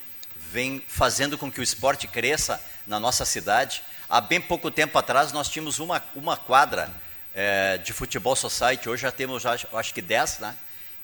vem fazendo com que o esporte cresça na nossa cidade. Há bem pouco tempo atrás, nós tínhamos uma, uma quadra é, de futebol society, hoje já temos, acho que 10, né?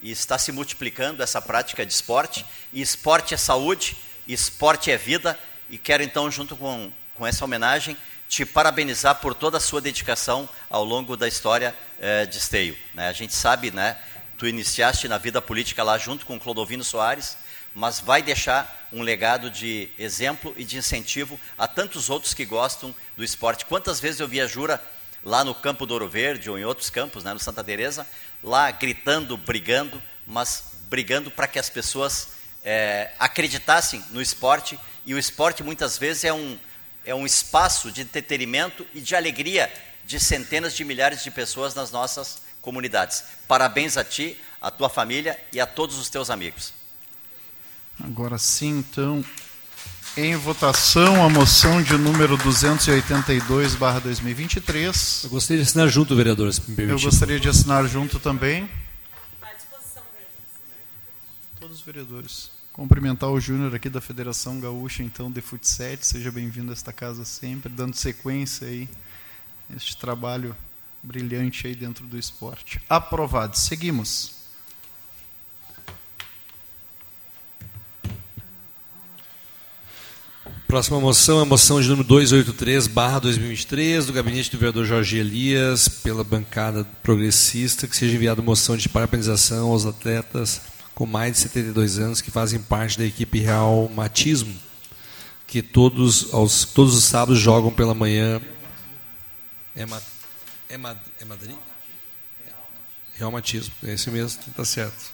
e está se multiplicando essa prática de esporte, e esporte é saúde, esporte é vida, e quero então, junto com, com essa homenagem, te parabenizar por toda a sua dedicação ao longo da história eh, de Esteio. Né? A gente sabe, né, tu iniciaste na vida política lá junto com Clodovino Soares, mas vai deixar um legado de exemplo e de incentivo a tantos outros que gostam do esporte. Quantas vezes eu vi a Jura lá no campo do Ouro Verde ou em outros campos, né, no Santa Teresa, lá gritando, brigando, mas brigando para que as pessoas é, acreditassem no esporte e o esporte muitas vezes é um, é um espaço de entretenimento e de alegria de centenas de milhares de pessoas nas nossas comunidades. Parabéns a ti, a tua família e a todos os teus amigos. Agora sim, então, em votação a moção de número 282/2023. Eu gostaria de assinar junto, vereador, se me permitir. Eu gostaria de assinar junto também. Todos os vereadores. Cumprimentar o Júnior aqui da Federação Gaúcha, então, de Futsal. Seja bem-vindo a esta casa sempre, dando sequência aí este trabalho brilhante aí dentro do esporte. Aprovado. Seguimos. Próxima moção é a moção de número 283, barra 2023, do gabinete do vereador Jorge Elias, pela bancada progressista, que seja enviada moção de parabenização aos atletas com mais de 72 anos que fazem parte da equipe Real Matismo, que todos, aos, todos os sábados jogam pela manhã. É, ma, é, ma, é Madrid? Real Matismo, é esse mesmo, está certo.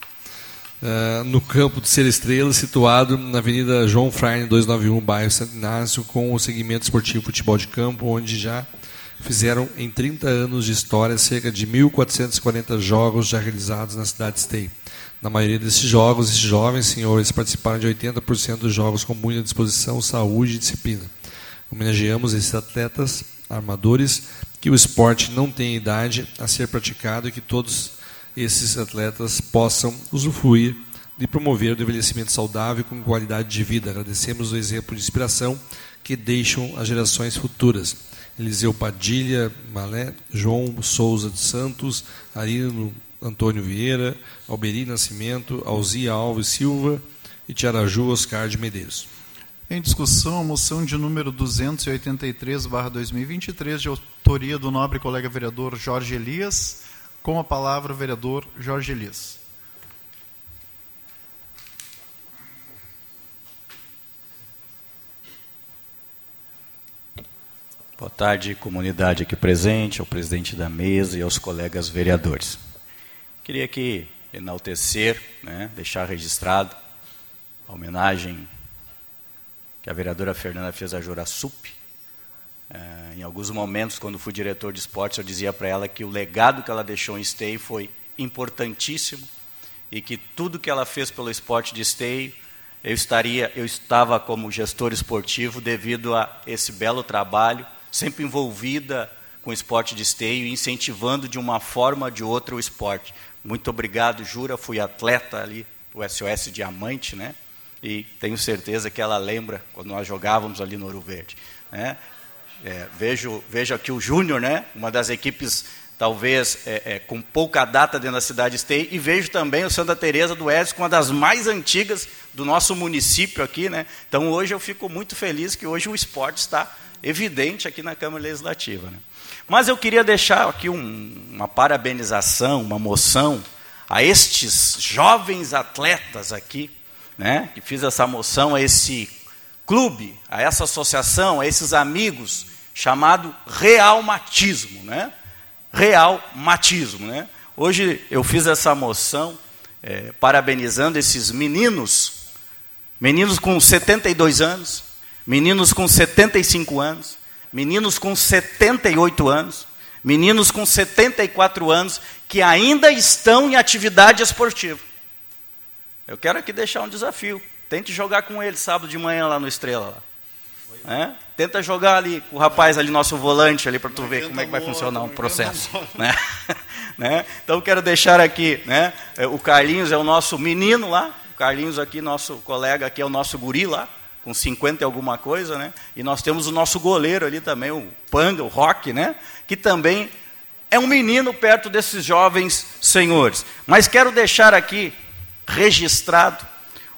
Uh, no campo de Ser Estrela, situado na Avenida João Freire, 291, bairro Santo Inácio, com o segmento esportivo futebol de campo, onde já fizeram em 30 anos de história cerca de 1.440 jogos já realizados na cidade de Esteio. Na maioria desses jogos, esses jovens senhores participaram de 80% dos jogos com muita disposição, saúde e disciplina. Homenageamos esses atletas, armadores, que o esporte não tem idade a ser praticado e que todos esses atletas possam usufruir de promover o envelhecimento saudável com qualidade de vida. Agradecemos o exemplo de inspiração que deixam as gerações futuras. Eliseu Padilha, Malé, João Souza de Santos, Arino Antônio Vieira, Alberi Nascimento, Alzia Alves Silva e Tiaraju Oscar de Medeiros. Em discussão, a moção de número 283-2023, de autoria do nobre colega vereador Jorge Elias. Com a palavra, o vereador Jorge Elias. Boa tarde, comunidade aqui presente, ao presidente da mesa e aos colegas vereadores. Queria aqui enaltecer, né, deixar registrado a homenagem que a vereadora Fernanda fez a Jorasup. É, em alguns momentos, quando fui diretor de esportes, eu dizia para ela que o legado que ela deixou em Esteio foi importantíssimo e que tudo que ela fez pelo esporte de Esteio, eu estaria, eu estava como gestor esportivo devido a esse belo trabalho, sempre envolvida com o esporte de esteio, incentivando de uma forma ou de outra o esporte. Muito obrigado, Jura. Fui atleta ali do SOS Diamante, né? e tenho certeza que ela lembra quando nós jogávamos ali no Ouro Verde. Né? É, vejo, vejo aqui o Júnior, né? uma das equipes talvez é, é, com pouca data dentro da cidade esteja, e vejo também o Santa Teresa do Oeste, uma das mais antigas do nosso município aqui, né? Então hoje eu fico muito feliz que hoje o esporte está evidente aqui na Câmara Legislativa. Né? Mas eu queria deixar aqui um, uma parabenização, uma moção a estes jovens atletas aqui, né? Que fiz essa moção a esse clube, a essa associação, a esses amigos chamado Realmatismo, né? real matismo. Né? Hoje eu fiz essa moção é, parabenizando esses meninos, meninos com 72 anos, meninos com 75 anos, meninos com 78 anos, meninos com 74 anos que ainda estão em atividade esportiva. Eu quero aqui deixar um desafio. Tente jogar com eles sábado de manhã lá no Estrela. Lá. É? Tenta jogar ali com o rapaz ali, nosso volante ali, para tu ver como é que vai funcionar o processo. Né? né? Então quero deixar aqui, né? É, o Carlinhos é o nosso menino lá, o Carlinhos aqui, nosso colega aqui é o nosso guri lá, com 50 e alguma coisa, né? E nós temos o nosso goleiro ali também, o Panga, o Rock, né? Que também é um menino perto desses jovens senhores. Mas quero deixar aqui registrado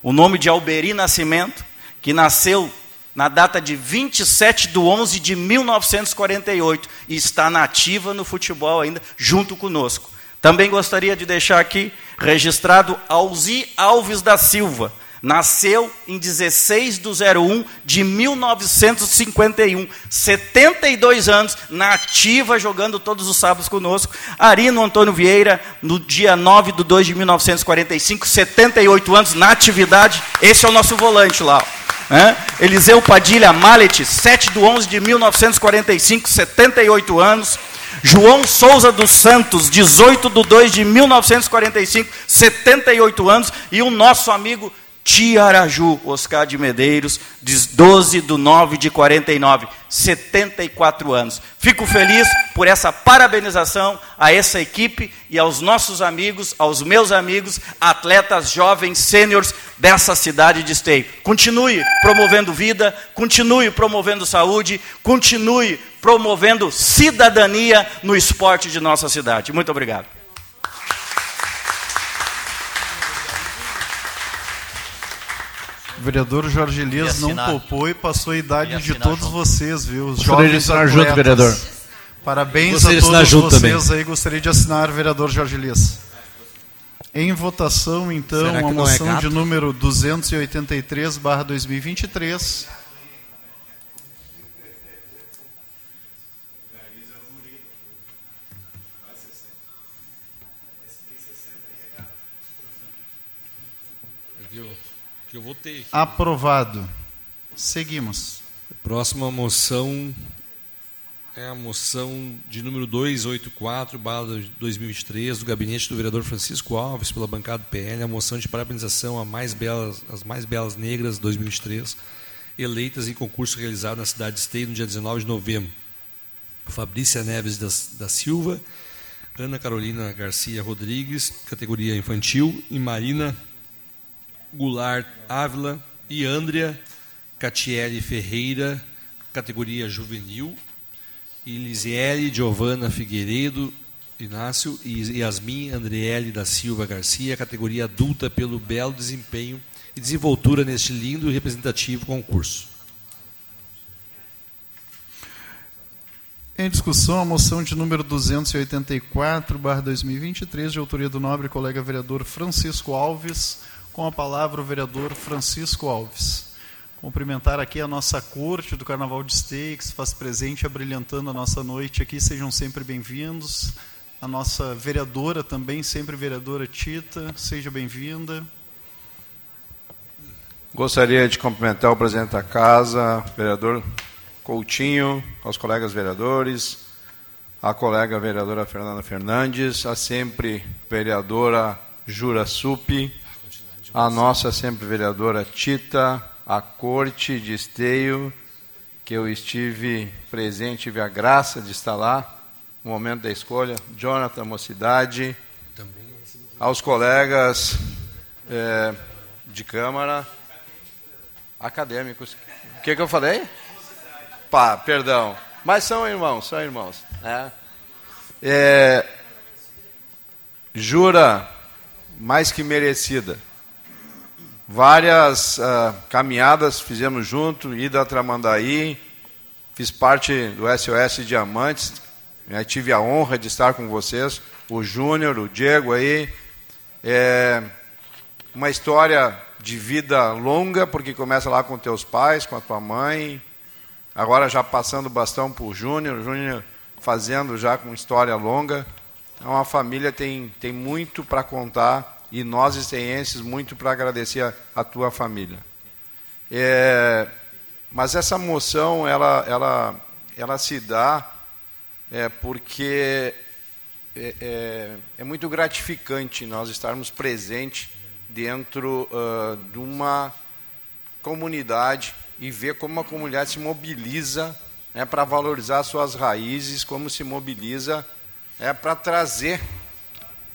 o nome de Alberi Nascimento, que nasceu na data de 27 de 11 de 1948 e está nativa no futebol ainda, junto conosco. Também gostaria de deixar aqui registrado Alzi Alves da Silva, nasceu em 16 de 01 de 1951, 72 anos, nativa, jogando todos os sábados conosco. Arino Antônio Vieira, no dia 9 de 2 de 1945, 78 anos, na atividade. Esse é o nosso volante lá. É? Eliseu Padilha Mallet, 7 de 11 de 1945, 78 anos. João Souza dos Santos, 18 de 2 de 1945, 78 anos. E o nosso amigo Tiaraju, Oscar de Medeiros, 12 de 9 de 49, 74 anos. Fico feliz por essa parabenização a essa equipe e aos nossos amigos, aos meus amigos, atletas jovens, sêniores dessa cidade de Esteio. Continue promovendo vida, continue promovendo saúde, continue promovendo cidadania no esporte de nossa cidade. Muito obrigado. O vereador Jorge Elias não poupou e passou a idade de todos junto. vocês, viu? Os Gostaria jovens de assinar atletas. junto, vereador. Parabéns Gostaria a todos vocês também. aí. Gostaria de assinar, vereador Jorge Elias. Em votação, então, a é moção é de número 283, barra 2023. Que eu votei. Aprovado. Seguimos. Próxima moção é a moção de número 284, barra 2023, do gabinete do vereador Francisco Alves, pela bancada do PL, a moção de parabenização a mais belas, as mais belas negras 2023, eleitas em concurso realizado na cidade de Esteio no dia 19 de novembro. Fabrícia Neves da, da Silva, Ana Carolina Garcia Rodrigues, categoria infantil, e Marina Goulart Ávila e Andrea Catiele Ferreira, categoria juvenil, e Lisiele Giovana Figueiredo Inácio e Yasmin Andriele da Silva Garcia, categoria adulta, pelo belo desempenho e desenvoltura neste lindo e representativo concurso. Em discussão, a moção de número 284, barra 2023, de autoria do nobre colega vereador Francisco Alves, com a palavra o vereador Francisco Alves. Cumprimentar aqui a nossa corte do Carnaval de Esteio, que faz presente, abrilhantando a nossa noite aqui. Sejam sempre bem-vindos. A nossa vereadora também, sempre vereadora Tita, seja bem-vinda. Gostaria de cumprimentar o presidente da casa, vereador Coutinho, aos colegas vereadores, a colega vereadora Fernanda Fernandes, a sempre vereadora Jura Supi, a nossa sempre vereadora Tita, a corte de esteio, que eu estive presente, tive a graça de estar lá, no momento da escolha, Jonathan Mocidade, aos colegas é, de Câmara, acadêmicos. O que, que eu falei? Pá, perdão. Mas são irmãos, são irmãos. Né? É, jura mais que merecida. Várias uh, caminhadas fizemos junto, ida a Tramandaí, fiz parte do SOS Diamantes, né, tive a honra de estar com vocês, o Júnior, o Diego aí. É uma história de vida longa, porque começa lá com teus pais, com a tua mãe, agora já passando o bastão para o Júnior, Júnior fazendo já com história longa. Então a família tem, tem muito para contar e nós esteenses muito para agradecer a, a, tua família. É, mas essa moção ela, ela, ela se dá é, porque é, é, é muito gratificante nós estarmos presentes dentro uh, de uma comunidade e ver como a comunidade se mobiliza né, para valorizar suas raízes, como se mobiliza né, para trazer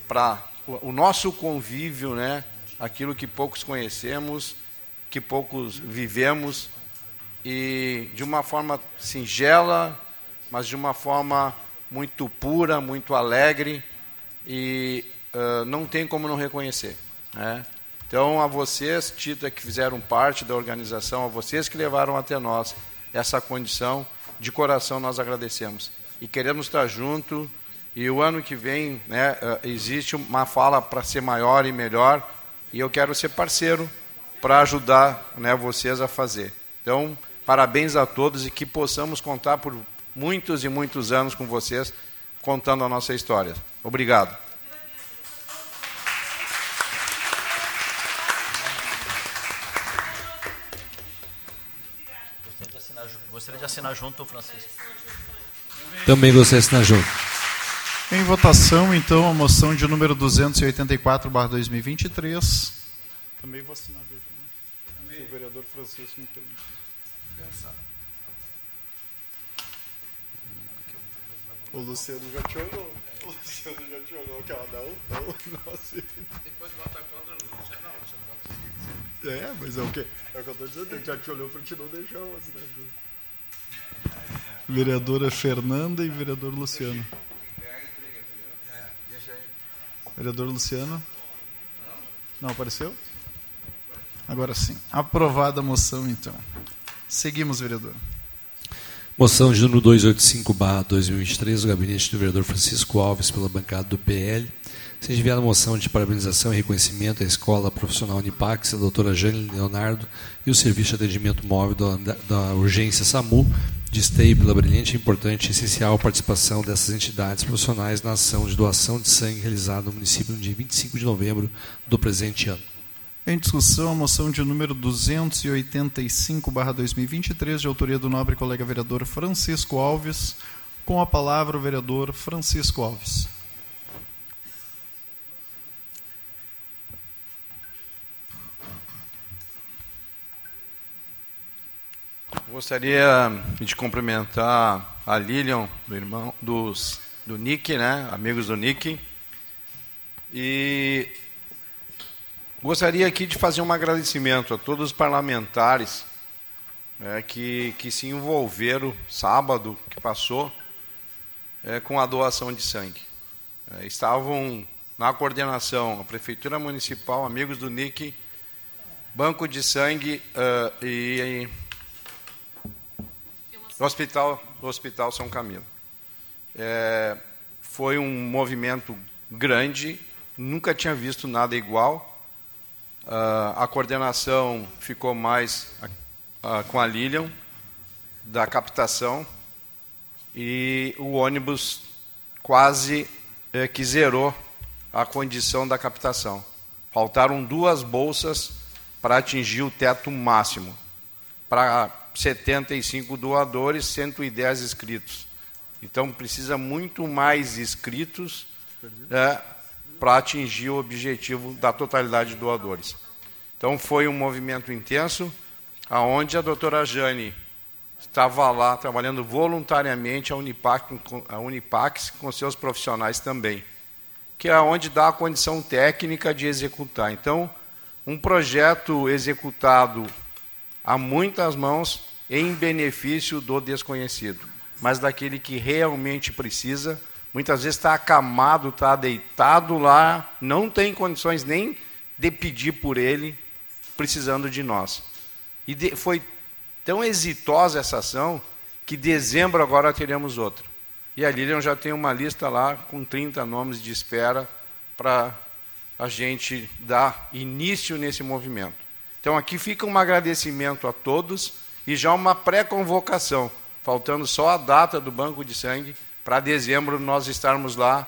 para o nosso convívio, né, aquilo que poucos conhecemos, que poucos vivemos, e de uma forma singela, mas de uma forma muito pura, muito alegre, e uh, não tem como não reconhecer. Né? Então, a vocês, Tita, que fizeram parte da organização, a vocês que levaram até nós essa condição, de coração nós agradecemos. E queremos estar junto, e o ano que vem né, eh, existe uma fala para ser maior e melhor, e eu quero ser parceiro para ajudar né, vocês a fazer. Então, parabéns a todos e que possamos contar por muitos e muitos anos com vocês, contando a nossa história. Obrigado. Gostaria de assinar junto, Francisco. Também gostaria de assinar junto. Em votação, então, a moção de número 284, 2023. Também vou assinar junto. Se o vereador Francisco me permite. O Luciano já te olhou. O Luciano já te olhou que ela não, não, não. Depois vota contra o Luciano. Não, É, mas é o quê? É o que eu estou dizendo, ele já te olhou para te não deixar eu assinar junto. Vereadora Fernanda e vereador Luciano. Vereador Luciano? Não apareceu? Agora sim. Aprovada a moção, então. Seguimos, vereador. Moção de número 285-2023, do gabinete do vereador Francisco Alves, pela bancada do PL. Seja enviada a moção de parabenização e reconhecimento à Escola Profissional Unipax, a doutora Jane Leonardo e o Serviço de Atendimento Móvel da, da Urgência SAMU, de esteio pela brilhante, importante e essencial participação dessas entidades profissionais na ação de doação de sangue realizada no município no dia 25 de novembro do presente ano. Em discussão, a moção de número 285-2023, de autoria do nobre colega vereador Francisco Alves. Com a palavra, o vereador Francisco Alves. Gostaria de cumprimentar a Lilian, do irmão dos do Nick, né? Amigos do Nick. E gostaria aqui de fazer um agradecimento a todos os parlamentares é, que, que se envolveram sábado que passou é, com a doação de sangue. É, estavam na coordenação a Prefeitura Municipal, amigos do NIC, Banco de Sangue uh, e no hospital, no hospital São Camilo. É, foi um movimento grande, nunca tinha visto nada igual. Uh, a coordenação ficou mais uh, com a Lilian, da captação, e o ônibus quase é, que zerou a condição da captação. Faltaram duas bolsas para atingir o teto máximo. Para 75 doadores, 110 inscritos. Então precisa muito mais inscritos é, para atingir o objetivo da totalidade de doadores. Então foi um movimento intenso, aonde a doutora Jane estava lá trabalhando voluntariamente a Unipac, a Unipax com seus profissionais também, que é onde dá a condição técnica de executar. Então, um projeto executado há muitas mãos em benefício do desconhecido, mas daquele que realmente precisa. Muitas vezes está acamado, está deitado lá, não tem condições nem de pedir por ele, precisando de nós. E de, foi tão exitosa essa ação que dezembro agora teremos outra. E a Lilian já tem uma lista lá com 30 nomes de espera para a gente dar início nesse movimento. Então aqui fica um agradecimento a todos e já uma pré-convocação, faltando só a data do banco de sangue para dezembro nós estarmos lá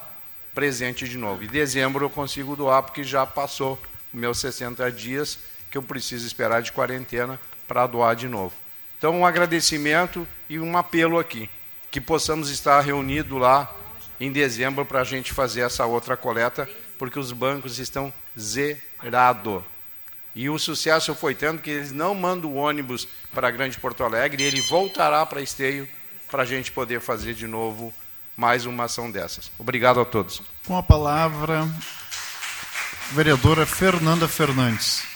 presente de novo. E dezembro eu consigo doar porque já passou meus 60 dias que eu preciso esperar de quarentena para doar de novo. Então um agradecimento e um apelo aqui que possamos estar reunidos lá em dezembro para a gente fazer essa outra coleta, porque os bancos estão zerados. E o sucesso foi tanto que eles não mandam o ônibus para Grande Porto Alegre, e ele voltará para Esteio para a gente poder fazer de novo mais uma ação dessas. Obrigado a todos. Com a palavra, vereadora Fernanda Fernandes.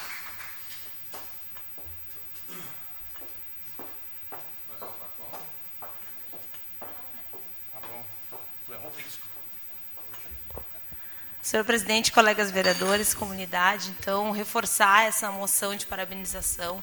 Senhor presidente, colegas vereadores, comunidade, então, reforçar essa moção de parabenização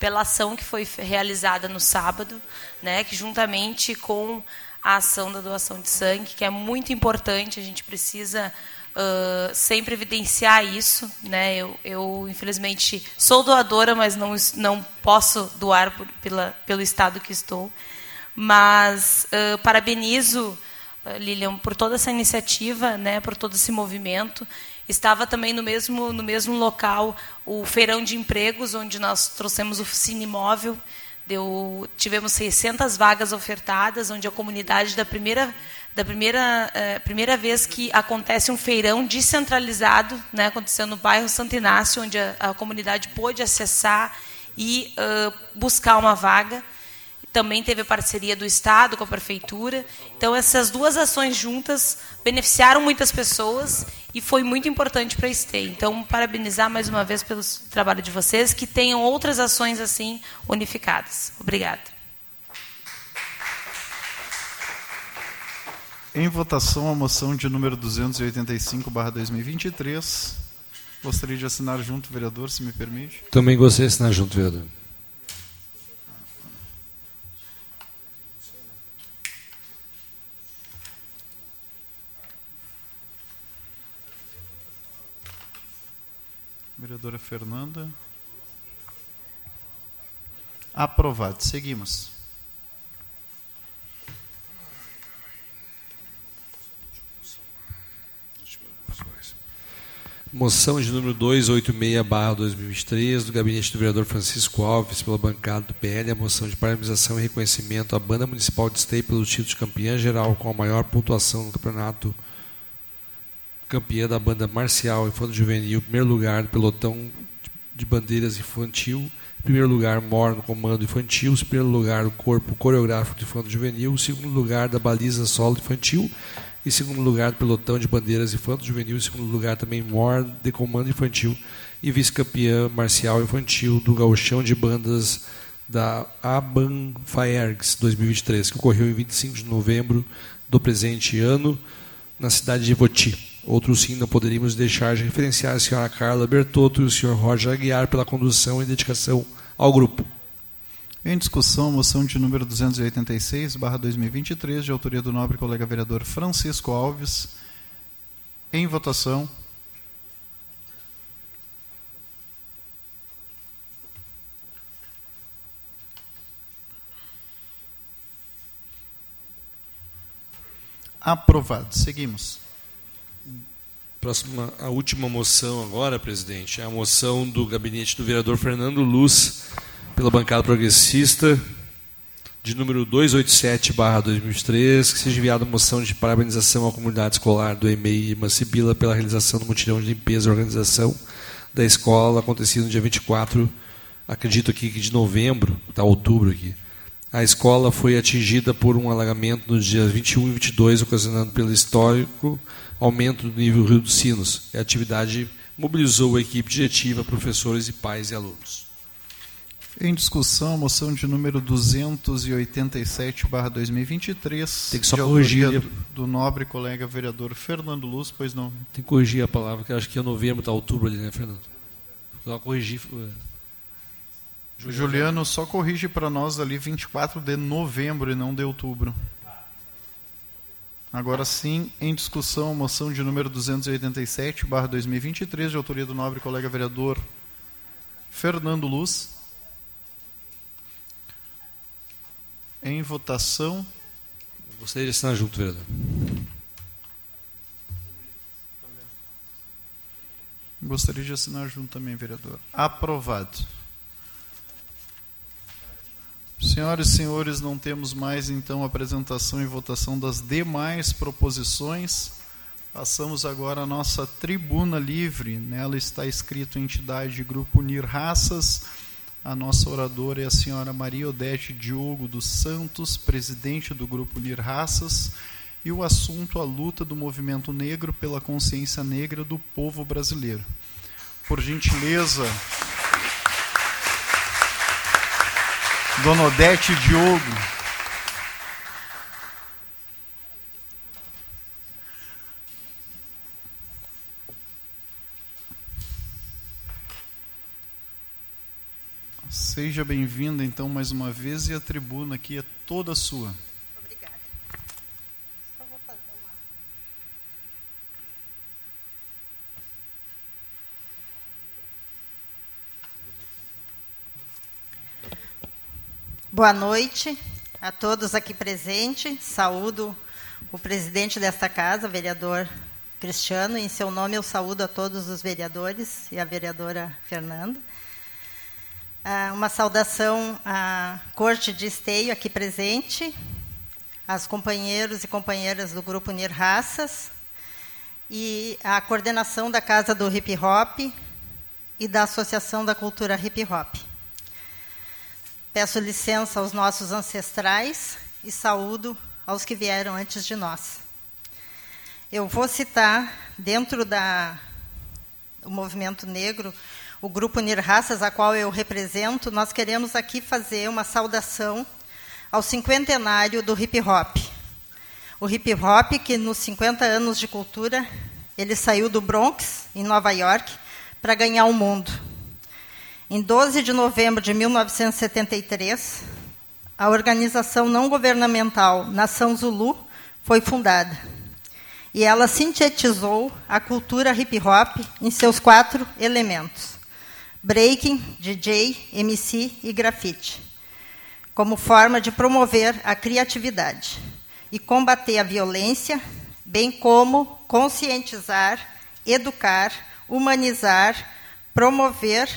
pela ação que foi realizada no sábado, né, que juntamente com a ação da doação de sangue, que é muito importante, a gente precisa uh, sempre evidenciar isso. Né, eu, eu, infelizmente, sou doadora, mas não, não posso doar por, pela, pelo estado que estou. Mas uh, parabenizo Lilian, por toda essa iniciativa, né, por todo esse movimento. Estava também no mesmo, no mesmo local o Feirão de Empregos, onde nós trouxemos o Cine. Deu, tivemos 600 vagas ofertadas, onde a comunidade da primeira da primeira eh, primeira vez que acontece um feirão descentralizado, né, aconteceu no bairro Santo Inácio, onde a, a comunidade pôde acessar e uh, buscar uma vaga também teve a parceria do Estado com a Prefeitura. Então, essas duas ações juntas beneficiaram muitas pessoas e foi muito importante para a STEI. Então, parabenizar mais uma vez pelo trabalho de vocês, que tenham outras ações assim unificadas. Obrigada. Em votação, a moção de número 285-2023. Gostaria de assinar junto, vereador, se me permite. Também gostaria de assinar junto, vereador. Vereadora Fernanda. Aprovado. Seguimos. Moção de número 286-2023, do gabinete do vereador Francisco Alves, pela bancada do PL, a moção de parabenização e reconhecimento à Banda Municipal de Esteio pelo título de campeã geral com a maior pontuação no campeonato campeã da banda marcial infanto juvenil, primeiro lugar no pelotão de bandeiras infantil, primeiro lugar mor no comando infantil, primeiro lugar o corpo coreográfico de infanto juvenil, segundo lugar da baliza solo infantil e segundo lugar do pelotão de bandeiras infanto juvenil, segundo lugar também mor de comando infantil e vice-campeã marcial infantil do gauchão de bandas da Aban Faergs 2023, que ocorreu em 25 de novembro do presente ano na cidade de Voti. Outro sim, não poderíamos deixar de referenciar a senhora Carla Bertotto e o senhor Roger Aguiar pela condução e dedicação ao grupo. Em discussão, moção de número 286, barra 2023, de autoria do nobre colega vereador Francisco Alves. Em votação. Aprovado. Seguimos. Próxima, a última moção agora, presidente, é a moção do gabinete do vereador Fernando Luz, pela bancada progressista, de número 287-2003, que seja enviada moção de parabenização à comunidade escolar do EMEI Mancibila pela realização do mutirão de limpeza e organização da escola, acontecido no dia 24, acredito aqui que de novembro, está outubro aqui. A escola foi atingida por um alagamento nos dias 21 e 22, ocasionando pelo histórico aumento do nível Rio dos Sinos. A atividade mobilizou a equipe diretiva, professores e pais e alunos. Em discussão, a moção de número 287/2023. Tem que só de corrigir do, do nobre colega vereador Fernando Luz, pois não. Tem que corrigir a palavra, que acho que é novembro, está outubro ali, né, Fernando? Só corrigir. eh, Juliano, só corrige para nós ali 24 de novembro e não de outubro. Agora sim, em discussão, moção de número 287/2023, de autoria do nobre colega vereador Fernando Luz. Em votação. Gostaria de assinar junto, vereador. Gostaria de assinar junto também, vereador. Aprovado. Senhoras e senhores, não temos mais então apresentação e votação das demais proposições. Passamos agora à nossa tribuna livre. Nela está escrito entidade Grupo Unir Raças. A nossa oradora é a senhora Maria Odete Diogo dos Santos, presidente do Grupo Unir Raças. E o assunto a luta do movimento negro pela consciência negra do povo brasileiro. Por gentileza, Dona Odete Diogo. Seja bem-vinda, então, mais uma vez, e a tribuna aqui é toda sua. Obrigada. Só vou fazer uma. Boa noite a todos aqui presentes. Saúdo o presidente desta casa, vereador Cristiano. Em seu nome, eu saúdo a todos os vereadores e a vereadora Fernanda. Ah, uma saudação à Corte de Esteio aqui presente, aos companheiros e companheiras do Grupo Unir Raças e à coordenação da Casa do Hip Hop e da Associação da Cultura Hip Hop. Peço licença aos nossos ancestrais e saúdo aos que vieram antes de nós. Eu vou citar, dentro da, do movimento negro, o Grupo Unir Raças, a qual eu represento, nós queremos aqui fazer uma saudação ao cinquentenário do hip hop. O hip hop, que nos 50 anos de cultura, ele saiu do Bronx, em Nova York, para ganhar o mundo. Em 12 de novembro de 1973, a organização não governamental Nação Zulu foi fundada. E ela sintetizou a cultura hip hop em seus quatro elementos: breaking, DJ, MC e grafite, como forma de promover a criatividade e combater a violência, bem como conscientizar, educar, humanizar, promover,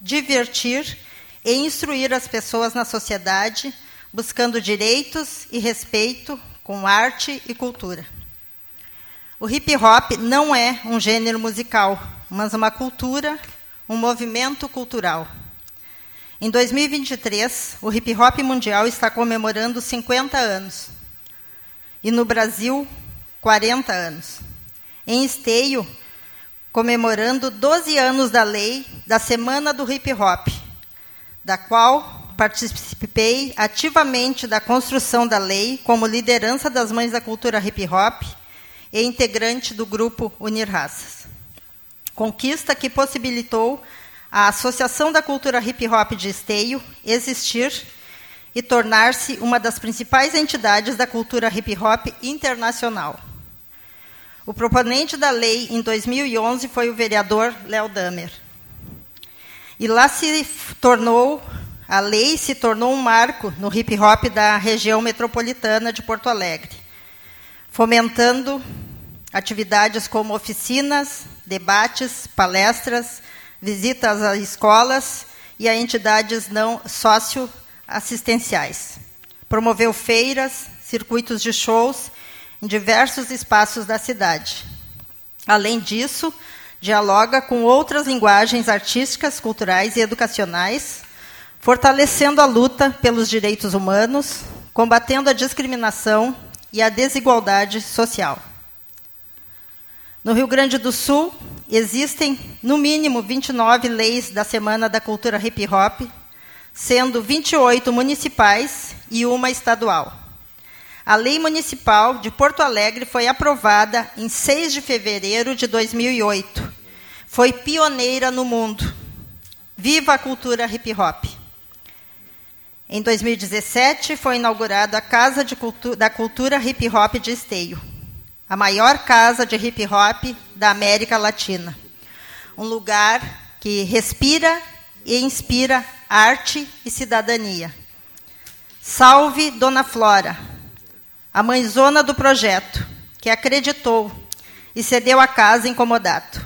divertir e instruir as pessoas na sociedade, buscando direitos e respeito com arte e cultura. O hip hop não é um gênero musical, mas uma cultura, um movimento cultural. Em 2023, o hip hop mundial está comemorando 50 anos. E no Brasil, 40 anos. Em Esteio, comemorando 12 anos da lei da Semana do Hip Hop, da qual participei ativamente da construção da lei como liderança das Mães da Cultura Hip Hop e integrante do grupo Unir Raças. Conquista que possibilitou a Associação da Cultura Hip Hop de Esteio existir e tornar-se uma das principais entidades da cultura hip hop internacional. O proponente da lei em 2011 foi o vereador Léo Damer. E lá se tornou, a lei se tornou um marco no hip hop da região metropolitana de Porto Alegre, fomentando atividades como oficinas, debates, palestras, visitas a escolas e a entidades não socioassistenciais. Promoveu feiras, circuitos de shows em diversos espaços da cidade. Além disso, dialoga com outras linguagens artísticas, culturais e educacionais, fortalecendo a luta pelos direitos humanos, combatendo a discriminação e a desigualdade social. No Rio Grande do Sul, existem, no mínimo, 29 leis da Semana da Cultura Hip Hop, sendo 28 municipais e uma estadual. A Lei Municipal de Porto Alegre foi aprovada em 6 de fevereiro de 2008. Foi pioneira no mundo. Viva a cultura hip hop! Em 2017, foi inaugurada a Casa Cultu da Cultura Hip Hop de Esteio, a maior casa de hip hop da América Latina. Um lugar que respira e inspira arte e cidadania. Salve Dona Flora, a mãezona do projeto, que acreditou e cedeu a casa incomodato.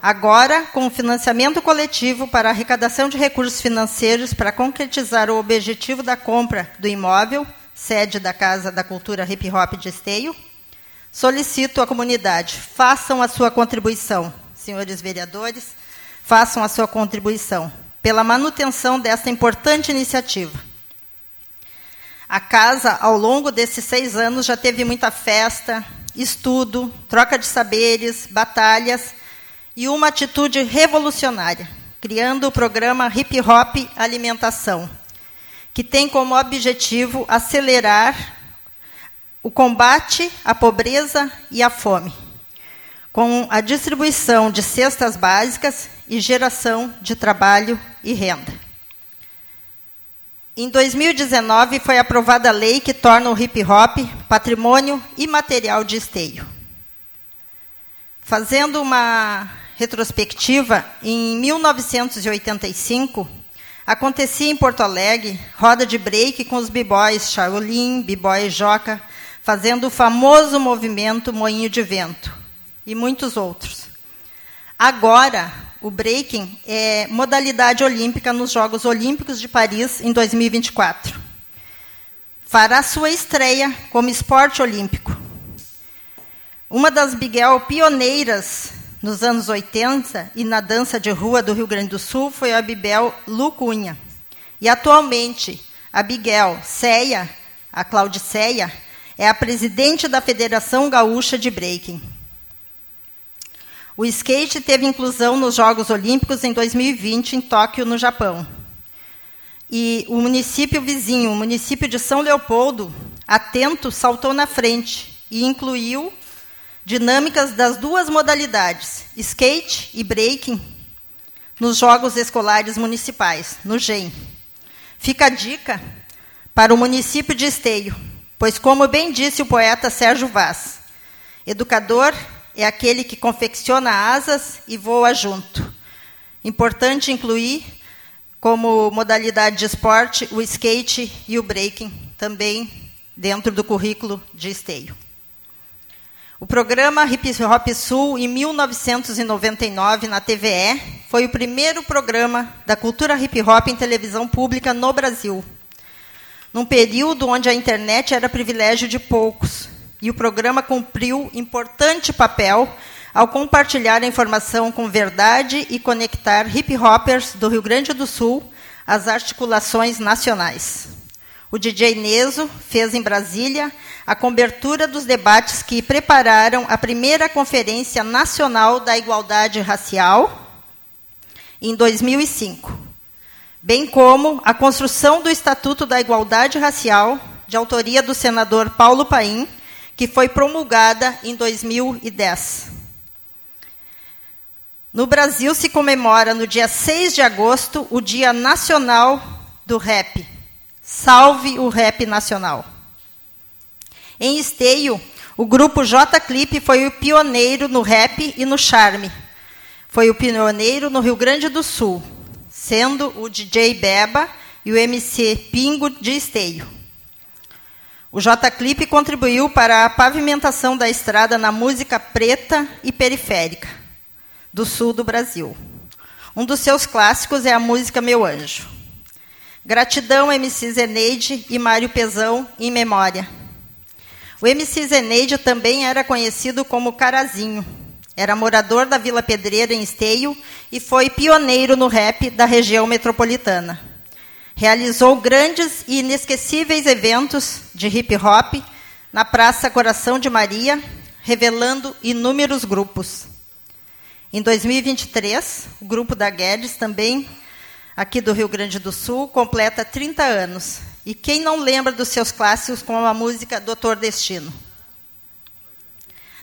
Agora, com o financiamento coletivo para arrecadação de recursos financeiros para concretizar o objetivo da compra do imóvel, sede da Casa da Cultura Hip Hop de Esteio, solicito à comunidade, façam a sua contribuição, senhores vereadores, façam a sua contribuição pela manutenção desta importante iniciativa. A casa, ao longo desses seis anos, já teve muita festa, estudo, troca de saberes, batalhas e uma atitude revolucionária, criando o programa Hip Hop Alimentação, que tem como objetivo acelerar o combate à pobreza e à fome, com a distribuição de cestas básicas e geração de trabalho e renda. Em 2019 foi aprovada a lei que torna o hip hop patrimônio imaterial de esteio. Fazendo uma retrospectiva, em 1985, acontecia em Porto Alegre roda de break com os b-boys Shaolin, b-boy Joca, fazendo o famoso movimento Moinho de Vento e muitos outros. Agora, o breaking é modalidade olímpica nos Jogos Olímpicos de Paris em 2024. Fará sua estreia como esporte olímpico. Uma das Biguel pioneiras nos anos 80 e na dança de rua do Rio Grande do Sul foi a Bibel Lucunha. E atualmente, a Biguel Ceia, a Claudiceia, é a presidente da Federação Gaúcha de Breaking. O skate teve inclusão nos Jogos Olímpicos em 2020 em Tóquio, no Japão. E o município vizinho, o município de São Leopoldo, atento, saltou na frente e incluiu dinâmicas das duas modalidades, skate e breaking, nos Jogos Escolares Municipais, no GEM. Fica a dica para o município de Esteio, pois, como bem disse o poeta Sérgio Vaz, educador é aquele que confecciona asas e voa junto. Importante incluir como modalidade de esporte o skate e o breaking, também dentro do currículo de Esteio. O programa Hip Hop Sul, em 1999, na TVE, foi o primeiro programa da cultura hip hop em televisão pública no Brasil. Num período onde a internet era privilégio de poucos, e o programa cumpriu importante papel ao compartilhar a informação com verdade e conectar hip hoppers do Rio Grande do Sul às articulações nacionais. O DJ Neso fez em Brasília a cobertura dos debates que prepararam a primeira Conferência Nacional da Igualdade Racial em 2005, bem como a construção do Estatuto da Igualdade Racial, de autoria do senador Paulo Paim, que foi promulgada em 2010. No Brasil se comemora no dia 6 de agosto o Dia Nacional do Rap. Salve o rap nacional. Em Esteio, o grupo J Clip foi o pioneiro no rap e no charme. Foi o pioneiro no Rio Grande do Sul, sendo o DJ Beba e o MC Pingo de Esteio. O J Clip contribuiu para a pavimentação da estrada na música preta e periférica do sul do Brasil. Um dos seus clássicos é a música Meu Anjo. Gratidão, MC Zeneide e Mário Pezão, em memória. O MC Zeneide também era conhecido como Carazinho. Era morador da Vila Pedreira, em Esteio, e foi pioneiro no rap da região metropolitana. Realizou grandes e inesquecíveis eventos de hip hop na Praça Coração de Maria, revelando inúmeros grupos. Em 2023, o grupo da Guedes também aqui do Rio Grande do Sul, completa 30 anos. E quem não lembra dos seus clássicos com a música Doutor Destino?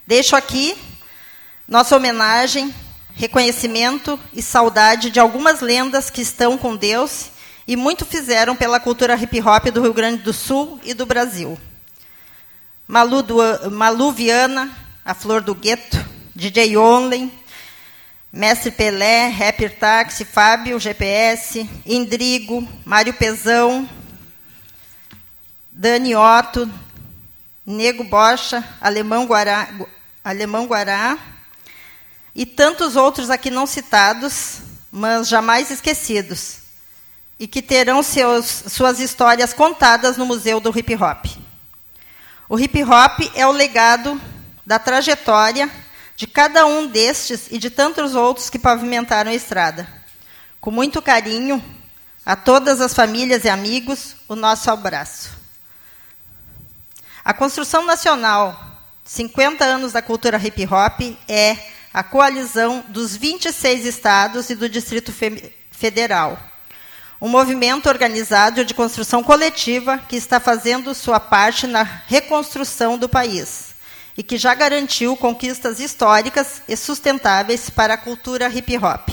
Deixo aqui nossa homenagem, reconhecimento e saudade de algumas lendas que estão com Deus e muito fizeram pela cultura hip hop do Rio Grande do Sul e do Brasil. Malu, do, Malu Viana, a Flor do Gueto, DJ Only, Mestre Pelé, Rapper Taxi, Fábio GPS, Indrigo, Mário Pezão, Dani Otto, Nego Bocha, Alemão Guará, Alemão Guará e tantos outros aqui não citados, mas jamais esquecidos, e que terão seus, suas histórias contadas no Museu do Hip Hop. O hip hop é o legado da trajetória de cada um destes e de tantos outros que pavimentaram a estrada. Com muito carinho, a todas as famílias e amigos, o nosso abraço. A construção nacional, 50 anos da cultura hip hop, é a coalizão dos 26 estados e do Distrito Federal um movimento organizado de construção coletiva que está fazendo sua parte na reconstrução do país e que já garantiu conquistas históricas e sustentáveis para a cultura hip hop.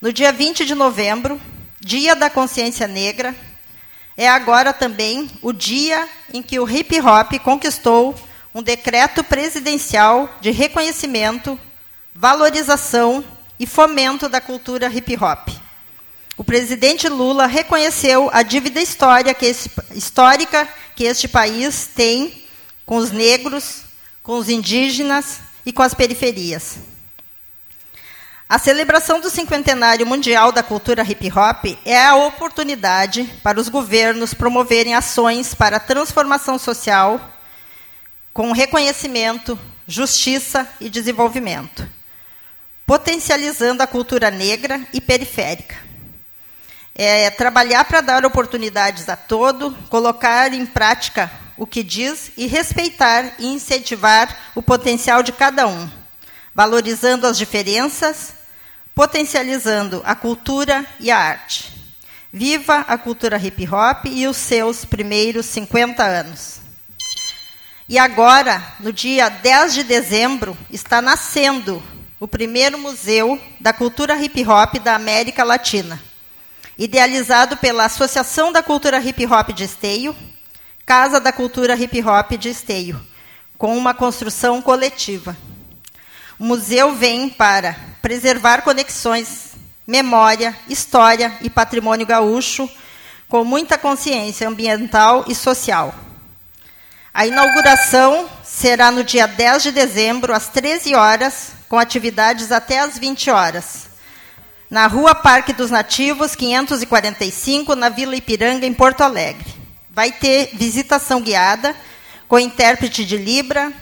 No dia 20 de novembro, Dia da Consciência Negra, é agora também o dia em que o hip hop conquistou um decreto presidencial de reconhecimento, valorização e fomento da cultura hip hop o presidente Lula reconheceu a dívida que esse, histórica que este país tem com os negros, com os indígenas e com as periferias. A celebração do cinquentenário mundial da cultura hip hop é a oportunidade para os governos promoverem ações para a transformação social com reconhecimento, justiça e desenvolvimento, potencializando a cultura negra e periférica é trabalhar para dar oportunidades a todo, colocar em prática o que diz e respeitar e incentivar o potencial de cada um, valorizando as diferenças, potencializando a cultura e a arte. Viva a cultura hip hop e os seus primeiros 50 anos. E agora, no dia 10 de dezembro, está nascendo o primeiro museu da cultura hip hop da América Latina idealizado pela Associação da Cultura Hip Hop de Esteio, Casa da Cultura Hip Hop de Esteio, com uma construção coletiva. O museu vem para preservar conexões, memória, história e patrimônio gaúcho, com muita consciência ambiental e social. A inauguração será no dia 10 de dezembro, às 13 horas, com atividades até às 20 horas na Rua Parque dos Nativos, 545, na Vila Ipiranga, em Porto Alegre. Vai ter visitação guiada com intérprete de Libra,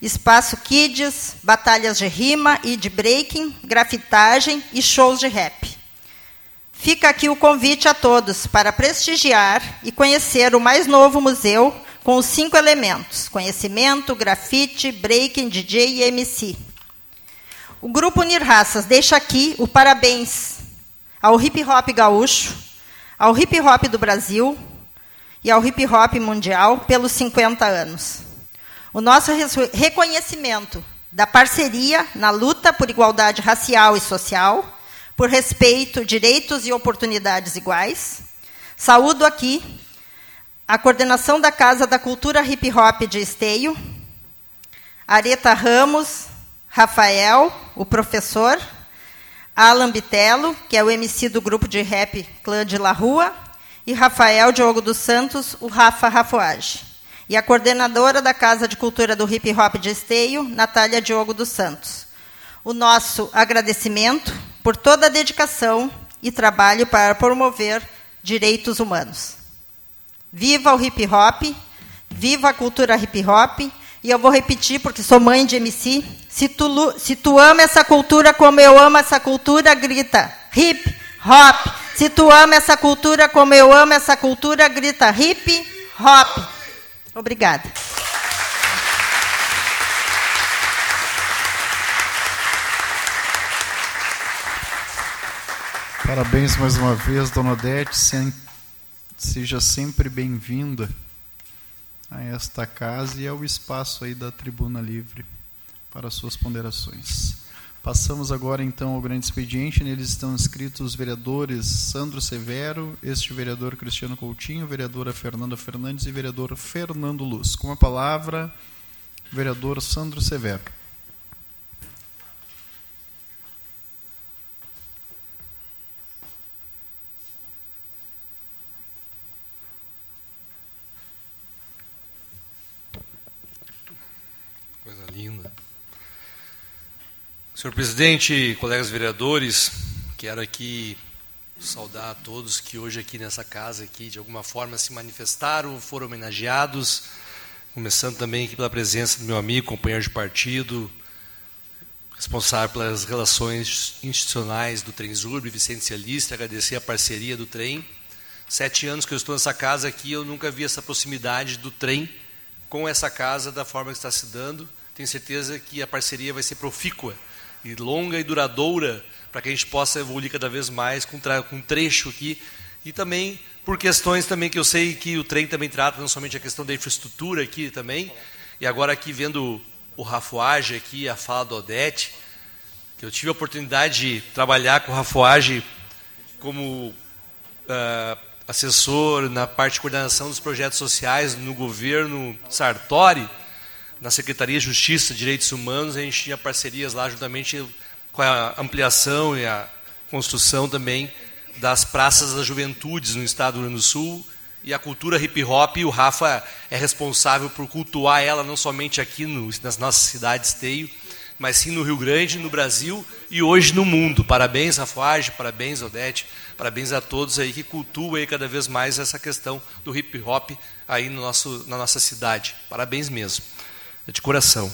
espaço kids, batalhas de rima e de breaking, grafitagem e shows de rap. Fica aqui o convite a todos para prestigiar e conhecer o mais novo museu com os cinco elementos: conhecimento, grafite, breaking, DJ e MC. O grupo Unir Raças deixa aqui o parabéns ao hip hop gaúcho, ao hip hop do Brasil e ao hip hop mundial pelos 50 anos. O nosso reconhecimento da parceria na luta por igualdade racial e social, por respeito, direitos e oportunidades iguais. Saúdo aqui a coordenação da Casa da Cultura Hip Hop de Esteio, Areta Ramos, Rafael, o professor, Alan Bitelo, que é o MC do grupo de rap Clã de La Rua, e Rafael Diogo dos Santos, o Rafa Rafoage. E a coordenadora da Casa de Cultura do Hip Hop de Esteio, Natália Diogo dos Santos. O nosso agradecimento por toda a dedicação e trabalho para promover direitos humanos. Viva o hip hop, viva a cultura hip hop e eu vou repetir, porque sou mãe de MC. Se tu, se tu ama essa cultura como eu amo essa cultura, grita hip hop. Se tu ama essa cultura como eu amo essa cultura, grita hip hop. Obrigada. Parabéns mais uma vez, dona Odete. Seja sempre bem-vinda a esta casa e ao espaço aí da Tribuna Livre para suas ponderações. Passamos agora então ao grande expediente. Neles estão inscritos os vereadores Sandro Severo, este vereador Cristiano Coutinho, vereadora Fernanda Fernandes e vereador Fernando Luz. Com a palavra, vereador Sandro Severo. Coisa linda. Senhor presidente, colegas vereadores, quero aqui saudar a todos que hoje aqui nessa casa aqui de alguma forma se manifestaram, foram homenageados, começando também aqui pela presença do meu amigo, companheiro de partido, responsável pelas relações institucionais do Transurb, Vicente Celista, agradecer a parceria do trem. Sete anos que eu estou nessa casa aqui, eu nunca vi essa proximidade do trem com essa casa da forma que está se dando. Tenho certeza que a parceria vai ser profícua e longa e duradoura para que a gente possa evoluir cada vez mais com, um trecho aqui. E também por questões também que eu sei que o trem também trata não somente a questão da infraestrutura aqui também. E agora aqui vendo o Rafuage aqui a fala do Odete que eu tive a oportunidade de trabalhar com o Rafuage como uh, assessor na parte de coordenação dos projetos sociais no governo Sartori na Secretaria de Justiça e Direitos Humanos, a gente tinha parcerias lá juntamente com a ampliação e a construção também das praças das juventudes no estado do Rio Grande do Sul e a cultura hip hop, e o Rafa é responsável por cultuar ela não somente aqui no, nas nossas cidades esteio, mas sim no Rio Grande, no Brasil e hoje no mundo. Parabéns, Rafaage, parabéns, Odete, parabéns a todos aí que cultuam aí cada vez mais essa questão do hip hop aí no nosso, na nossa cidade. Parabéns mesmo de coração.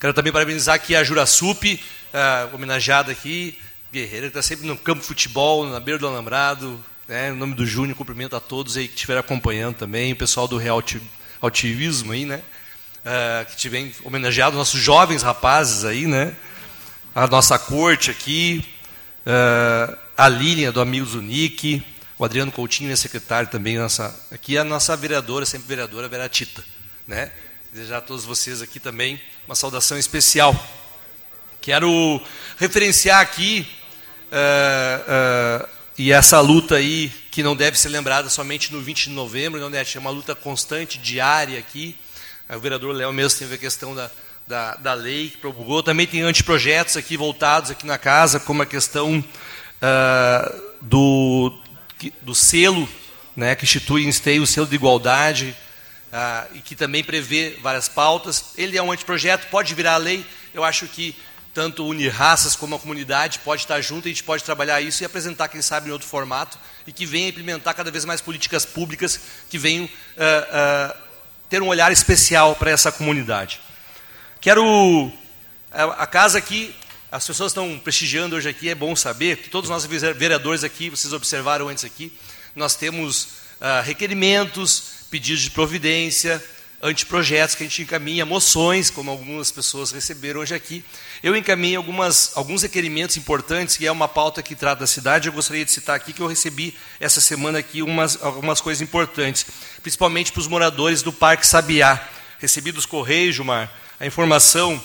Quero também parabenizar aqui a Jurasup, uh, homenageada aqui, guerreira, que está sempre no campo de futebol, na beira do alambrado. Né, em nome do Júnior, cumprimento a todos aí que estiveram acompanhando também, o pessoal do Real Altivismo aí, né? Uh, que tiverem homenageado nossos jovens rapazes aí, né? A nossa corte aqui, uh, a Lilian do Amigos Unique, o Adriano Coutinho, é secretário também, nossa, aqui a nossa vereadora, sempre vereadora, a Veratita, né? Desejar a todos vocês aqui também uma saudação especial. Quero referenciar aqui uh, uh, e essa luta aí que não deve ser lembrada somente no 20 de novembro, não é uma luta constante, diária aqui. O vereador Léo mesmo teve a questão da, da, da lei que promulgou. Também tem anteprojetos aqui voltados aqui na casa, como a questão uh, do, do selo né, que institui em esteio o selo de igualdade, ah, e que também prevê várias pautas. Ele é um anteprojeto, pode virar lei. Eu acho que tanto unir raças como a comunidade pode estar junto, a gente pode trabalhar isso e apresentar, quem sabe, em outro formato, e que venha implementar cada vez mais políticas públicas que venham ah, ah, ter um olhar especial para essa comunidade. Quero. A casa aqui, as pessoas estão prestigiando hoje aqui, é bom saber que todos nós vereadores aqui, vocês observaram antes aqui, nós temos requerimentos, pedidos de providência, anteprojetos que a gente encaminha, moções, como algumas pessoas receberam hoje aqui. Eu encaminhei algumas, alguns requerimentos importantes, que é uma pauta que trata da cidade. Eu gostaria de citar aqui que eu recebi essa semana aqui umas, algumas coisas importantes, principalmente para os moradores do Parque Sabiá. Recebi dos Correios, Gilmar, a informação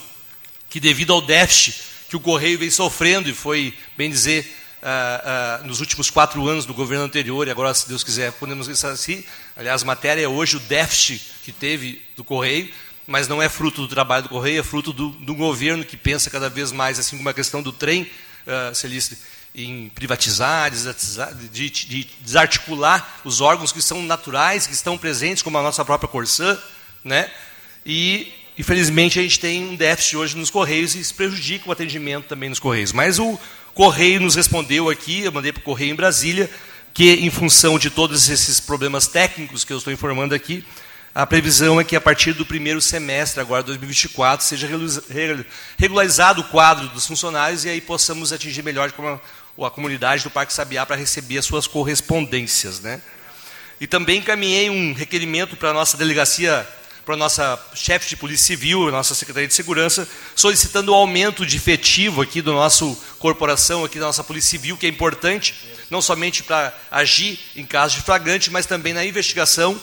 que devido ao déficit que o Correio vem sofrendo, e foi, bem dizer, ah, ah, nos últimos quatro anos do governo anterior, e agora, se Deus quiser, podemos dizer assim. Aliás, matéria é hoje o déficit que teve do Correio, mas não é fruto do trabalho do Correio, é fruto do, do governo que pensa cada vez mais, assim como a questão do trem, uh, Celeste, em privatizar, de, de, desarticular os órgãos que são naturais, que estão presentes, como a nossa própria Corsã, né? E, infelizmente, a gente tem um déficit hoje nos Correios e isso prejudica o atendimento também nos Correios. Mas o, Correio nos respondeu aqui, eu mandei para o Correio em Brasília, que em função de todos esses problemas técnicos que eu estou informando aqui, a previsão é que a partir do primeiro semestre, agora 2024, seja regularizado o quadro dos funcionários e aí possamos atingir melhor a, comunidade do Parque Sabiá para receber as suas correspondências. Né? E também encaminhei um requerimento para a nossa delegacia para a nossa chefe de polícia civil, a nossa secretaria de segurança, solicitando o aumento de efetivo aqui do nosso corporação, aqui da nossa polícia civil, que é importante, não somente para agir em casos de flagrante, mas também na investigação.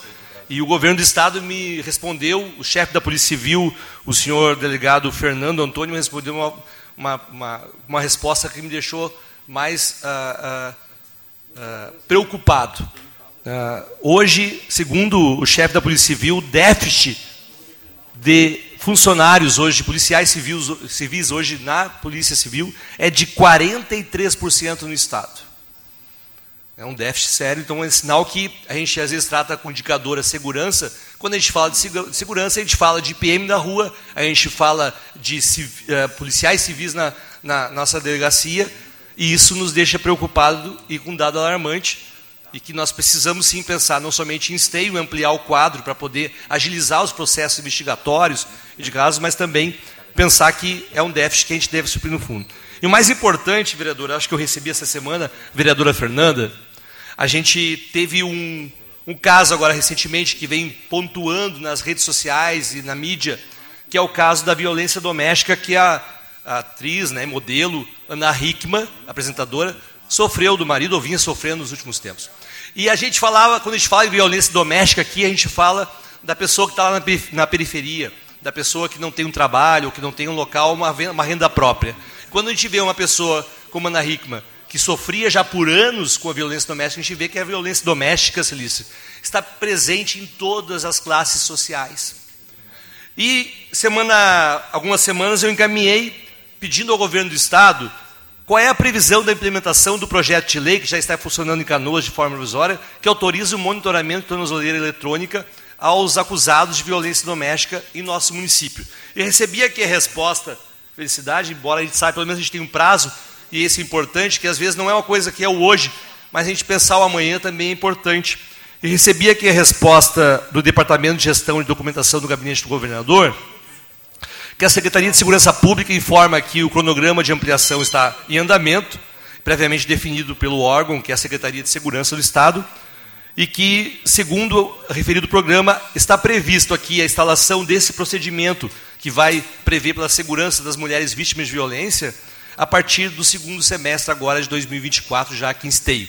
E o governo do estado me respondeu, o chefe da polícia civil, o senhor delegado Fernando Antônio, me respondeu uma, uma, uma, uma resposta que me deixou mais uh, uh, uh, preocupado. Uh, hoje, segundo o chefe da Polícia Civil, o déficit de funcionários hoje, de policiais civis, civis hoje na Polícia Civil, é de 43% no Estado. É um déficit sério, então é sinal que a gente às vezes trata com indicador a segurança. Quando a gente fala de segurança, a gente fala de PM na rua, a gente fala de uh, policiais civis na, na nossa delegacia, e isso nos deixa preocupado e com dado alarmante e que nós precisamos sim pensar não somente em esteio, ampliar o quadro para poder agilizar os processos investigatórios de casos, mas também pensar que é um déficit que a gente deve suprir no fundo. E o mais importante, vereador, acho que eu recebi essa semana, vereadora Fernanda, a gente teve um, um caso agora recentemente que vem pontuando nas redes sociais e na mídia, que é o caso da violência doméstica que a, a atriz, né, modelo Ana Hickman, apresentadora, sofreu do marido ou vinha sofrendo nos últimos tempos. E a gente falava, quando a gente fala em violência doméstica aqui, a gente fala da pessoa que está lá na periferia, da pessoa que não tem um trabalho, que não tem um local, uma, renda própria. Quando a gente vê uma pessoa como Ana Hickman, que sofria já por anos com a violência doméstica, a gente vê que a violência doméstica, Celícia, está presente em todas as classes sociais. E semana, algumas semanas eu encaminhei pedindo ao governo do estado qual é a previsão da implementação do projeto de lei que já está funcionando em Canoas de forma provisória, que autoriza o monitoramento de tornozeleira eletrônica aos acusados de violência doméstica em nosso município? E recebi aqui a resposta, felicidade, embora a gente saiba, pelo menos a gente tem um prazo, e esse é importante, que às vezes não é uma coisa que é o hoje, mas a gente pensar o amanhã também é importante. E recebi aqui a resposta do Departamento de Gestão e Documentação do Gabinete do Governador, que a Secretaria de Segurança Pública informa que o cronograma de ampliação está em andamento, previamente definido pelo órgão, que é a Secretaria de Segurança do Estado, e que, segundo o referido programa, está previsto aqui a instalação desse procedimento que vai prever pela segurança das mulheres vítimas de violência a partir do segundo semestre agora de 2024, já aqui em Esteio.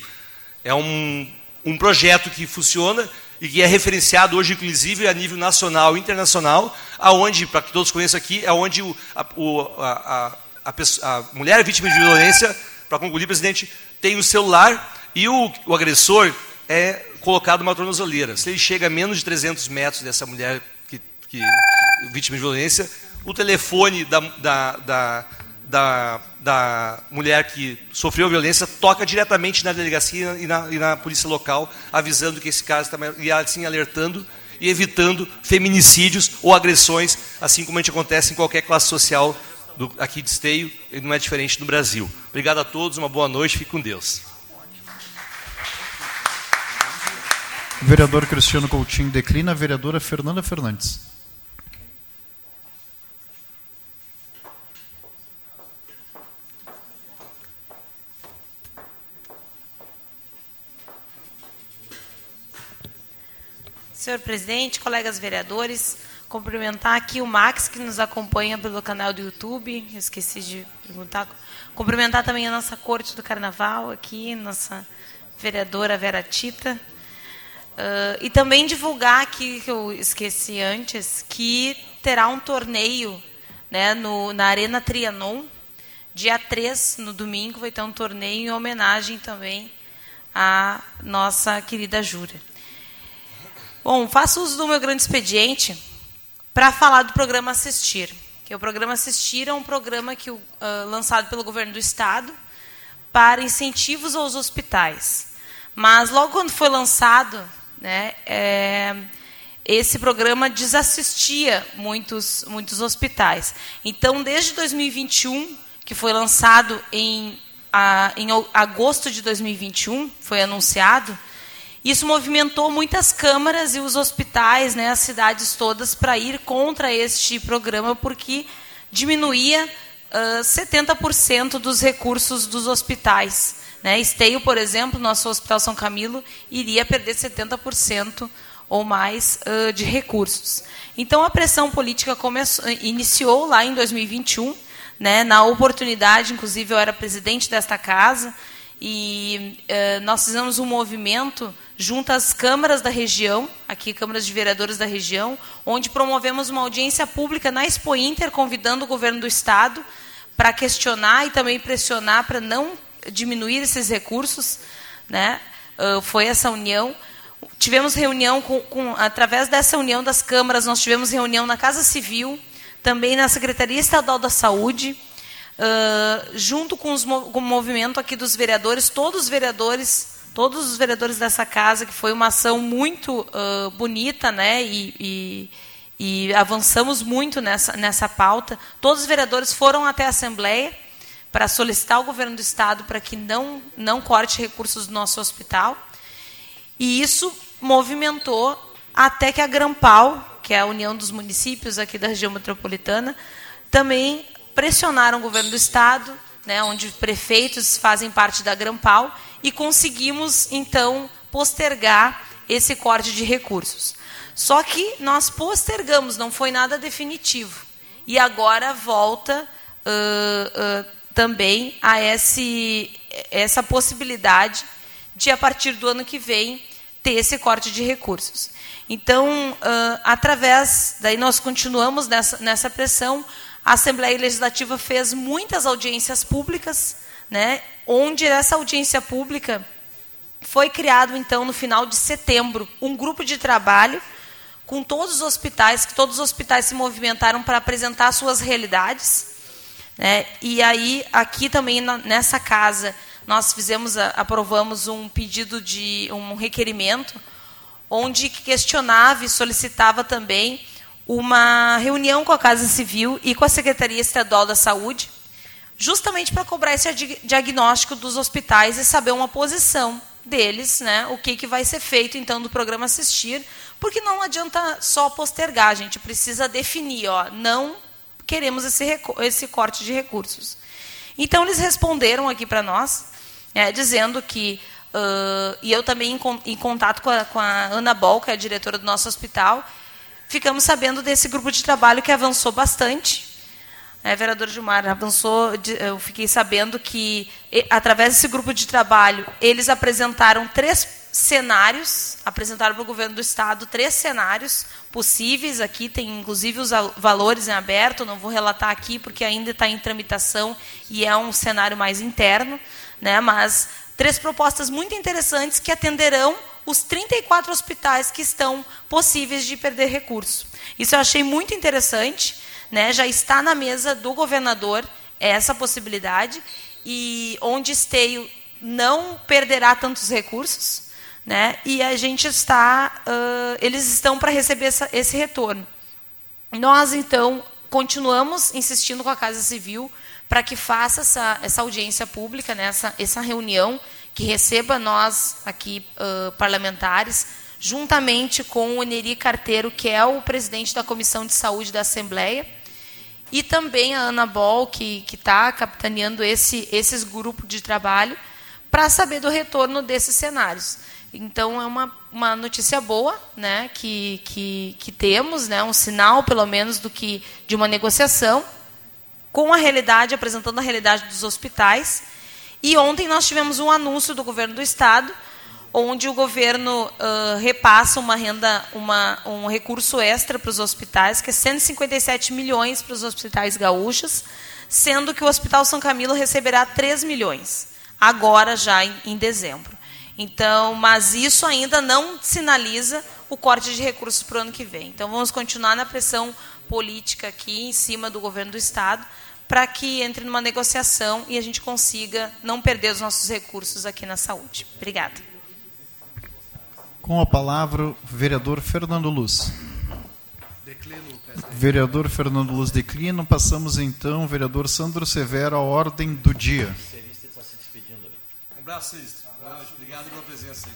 É um, um projeto que funciona e que é referenciado hoje, inclusive, a nível nacional e internacional, aonde, para que todos conheçam aqui, é onde o, a, o, a, a, a, mulher vítima de violência, para concluir, presidente, tem o celular e o, o agressor é colocado uma tornozeleira. Se ele chega a menos de 300 metros dessa mulher que, que vítima de violência, o telefone da, da, da da, da mulher que sofreu violência toca diretamente na delegacia e na, e na polícia local, avisando que esse caso está e assim alertando e evitando feminicídios ou agressões, assim como a gente acontece em qualquer classe social do, aqui de Esteio, e não é diferente no Brasil. Obrigado a todos, uma boa noite, fique com Deus. vereador Cristiano Coutinho declina, vereadora Fernanda Fernandes. Senhor presidente, colegas vereadores, cumprimentar aqui o Max, que nos acompanha pelo canal do YouTube, esqueci de perguntar. Cumprimentar também a nossa corte do carnaval aqui, nossa vereadora Vera Tita. Uh, e também divulgar aqui, que eu esqueci antes, que terá um torneio né, no, na Arena Trianon, dia 3, no domingo, vai ter um torneio em homenagem também à nossa querida Júlia. Bom, faço uso do meu grande expediente para falar do programa Assistir. Que o programa Assistir é um programa que, uh, lançado pelo governo do Estado para incentivos aos hospitais. Mas logo quando foi lançado, né, é, esse programa desassistia muitos, muitos hospitais. Então, desde 2021, que foi lançado em, a, em agosto de 2021, foi anunciado, isso movimentou muitas câmaras e os hospitais, né, as cidades todas, para ir contra este programa, porque diminuía uh, 70% dos recursos dos hospitais. Né? Esteio, por exemplo, nosso Hospital São Camilo, iria perder 70% ou mais uh, de recursos. Então a pressão política começou, iniciou lá em 2021, né, na oportunidade, inclusive eu era presidente desta casa, e uh, nós fizemos um movimento junto às câmaras da região, aqui câmaras de vereadores da região, onde promovemos uma audiência pública na Expo Inter, convidando o governo do estado para questionar e também pressionar para não diminuir esses recursos, né? Uh, foi essa união. Tivemos reunião com, com, através dessa união das câmaras, nós tivemos reunião na Casa Civil, também na Secretaria Estadual da Saúde, uh, junto com, os, com o movimento aqui dos vereadores, todos os vereadores, todos os vereadores dessa casa, que foi uma ação muito uh, bonita, né? E, e, e, avançamos muito nessa, nessa pauta. Todos os vereadores foram até a Assembleia para solicitar ao governo do Estado para que não, não corte recursos do nosso hospital. E isso movimentou até que a Grampal, que é a União dos Municípios aqui da região metropolitana, também pressionaram o governo do Estado, né, onde prefeitos fazem parte da Grampal, e conseguimos, então, postergar esse corte de recursos. Só que nós postergamos, não foi nada definitivo. E agora volta uh, uh, também a esse, essa possibilidade de, a partir do ano que vem, ter esse corte de recursos. Então, uh, através, daí nós continuamos nessa, nessa pressão, a Assembleia Legislativa fez muitas audiências públicas, né, onde essa audiência pública foi criado, então, no final de setembro, um grupo de trabalho com todos os hospitais, que todos os hospitais se movimentaram para apresentar suas realidades. Né, e aí, aqui também, nessa casa, nós fizemos, aprovamos um pedido de um requerimento, onde questionava e solicitava também uma reunião com a Casa Civil e com a Secretaria Estadual da Saúde, justamente para cobrar esse diagnóstico dos hospitais e saber uma posição deles, né, o que, que vai ser feito então do programa Assistir, porque não adianta só postergar, a gente precisa definir, ó, não queremos esse, esse corte de recursos. Então eles responderam aqui para nós, é, dizendo que, uh, e eu também em, em contato com a, com a, Ana Bol, que é a diretora do nosso hospital, ficamos sabendo desse grupo de trabalho que avançou bastante. É, vereador Gilmar, avançou, eu fiquei sabendo que, através desse grupo de trabalho, eles apresentaram três cenários, apresentaram para o governo do Estado três cenários possíveis. Aqui tem, inclusive, os valores em aberto, não vou relatar aqui, porque ainda está em tramitação e é um cenário mais interno né? mas três propostas muito interessantes que atenderão os 34 hospitais que estão possíveis de perder recurso. Isso eu achei muito interessante, né? já está na mesa do governador essa possibilidade, e onde Esteio não perderá tantos recursos, né? e a gente está, uh, eles estão para receber essa, esse retorno. Nós, então, continuamos insistindo com a Casa Civil para que faça essa, essa audiência pública, né, essa, essa reunião, que receba nós aqui, uh, parlamentares, juntamente com o Neri Carteiro, que é o presidente da Comissão de Saúde da Assembleia, e também a Ana Bol, que está capitaneando esse, esses grupos de trabalho, para saber do retorno desses cenários. Então, é uma, uma notícia boa né, que, que, que temos, né, um sinal, pelo menos, do que de uma negociação com a realidade, apresentando a realidade dos hospitais. E ontem nós tivemos um anúncio do governo do estado, onde o governo uh, repassa uma renda, uma, um recurso extra para os hospitais, que é 157 milhões para os hospitais gaúchos, sendo que o Hospital São Camilo receberá 3 milhões, agora já em, em dezembro. Então, mas isso ainda não sinaliza o corte de recursos para o ano que vem. Então, vamos continuar na pressão política aqui em cima do governo do Estado, para que entre numa negociação e a gente consiga não perder os nossos recursos aqui na saúde. Obrigada. Com a palavra, o vereador Fernando Luz. Vereador Fernando Luz declina. Passamos então, vereador Sandro Severo, à ordem do dia. Um abraço, Obrigado pela presença.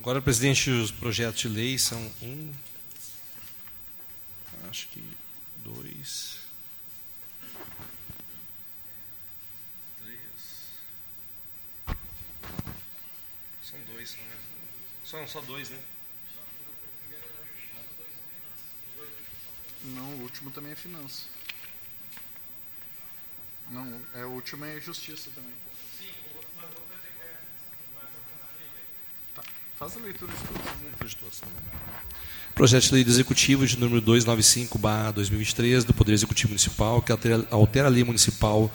Agora, presidente, os projetos de lei são um, acho que dois, três. São dois, são, né? São só dois, né? Não, o último também é finança. Não, é, o último é justiça também. Faz a leitura de todos. Projeto de Lei Executivo de número 295-2023 do Poder Executivo Municipal, que altera, a Lei Municipal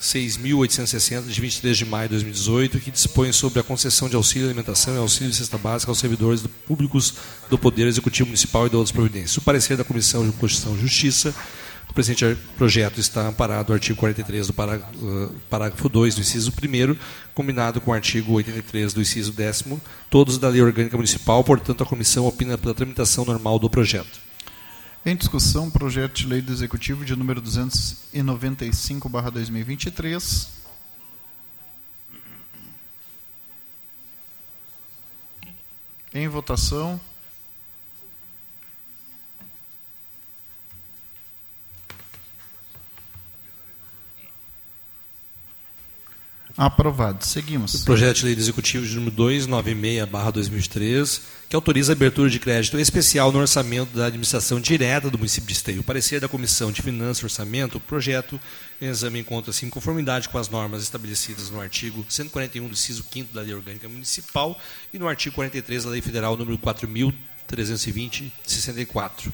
6.860, de 23 de maio de 2018, que dispõe sobre a concessão de auxílio alimentação e auxílio de cesta básica aos servidores do, públicos do Poder Executivo Municipal e de outras providências. O parecer da Comissão de Constituição e Justiça, presente projeto está amparado no artigo 43 do parágrafo, parágrafo 2 do inciso 1 combinado com o artigo 83 do inciso 10 todos da Lei Orgânica Municipal, portanto a comissão opina pela tramitação normal do projeto. Em discussão, projeto de lei do Executivo de número 295/2023. Em votação. Aprovado. Seguimos. Projeto de Lei Executivo de número 296/2003, que autoriza a abertura de crédito especial no orçamento da administração direta do município de Esteio. O parecer da Comissão de Finanças e Orçamento, o projeto em exame encontra-se em conformidade com as normas estabelecidas no artigo 141 do inciso 5 da Lei Orgânica Municipal e no artigo 43 da Lei Federal número 4320/64.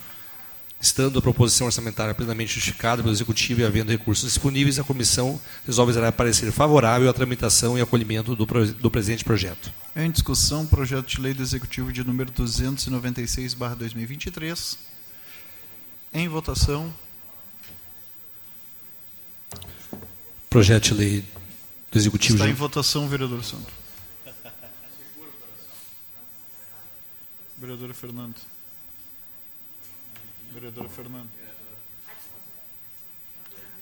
Estando a proposição orçamentária plenamente justificada pelo Executivo e havendo recursos disponíveis, a Comissão resolve dar parecer favorável à tramitação e acolhimento do, do presente projeto. Em discussão, projeto de lei do Executivo de número 296-2023. Em votação. Projeto de lei do Executivo... Está de... em votação, vereador Santo. Vereador Fernando. Vereador Fernando.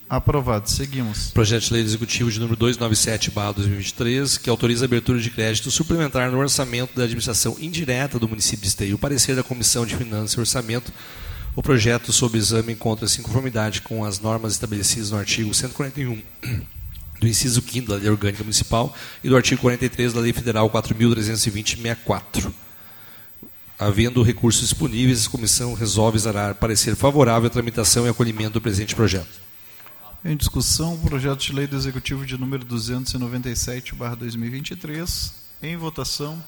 Aprovado. Seguimos. Projeto de Lei Executivo de número 297/2023, que autoriza a abertura de crédito suplementar no orçamento da administração indireta do município de Esteio. O parecer da Comissão de Finanças e Orçamento, o projeto sob exame encontra-se em conformidade com as normas estabelecidas no artigo 141 do inciso 5 da Lei Orgânica Municipal e do artigo 43 da Lei Federal 4320/64. Havendo recursos disponíveis, a comissão resolve exarar parecer favorável à tramitação e acolhimento do presente projeto. Em discussão, o projeto de lei do Executivo de número 297/2023. Em votação.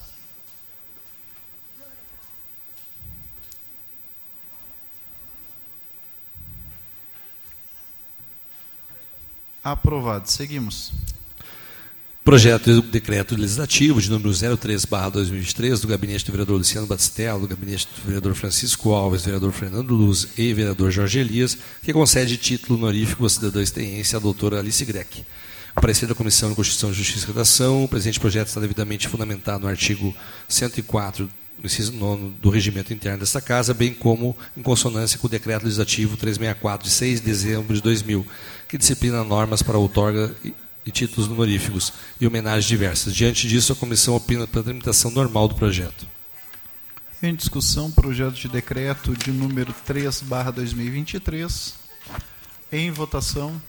Aprovado. Seguimos. Projeto de decreto legislativo de número 03/2023 do gabinete do vereador Luciano Batistello, do gabinete do vereador Francisco Alves, vereador Fernando Luz e vereador Jorge Elias, que concede título honorífico à cidadã esteense à doutora Alice Greck. O da Comissão de Constituição, Justiça e Redação, o presente projeto está devidamente fundamentado no artigo 104 do inciso 9 do regimento interno desta Casa, bem como em consonância com o decreto legislativo 364 de 6 de dezembro de 2000, que disciplina normas para outorga e títulos honoríficos e homenagens diversas. Diante disso, a comissão opina pela tramitação normal do projeto. Em discussão, projeto de decreto de número 3/2023. Em votação.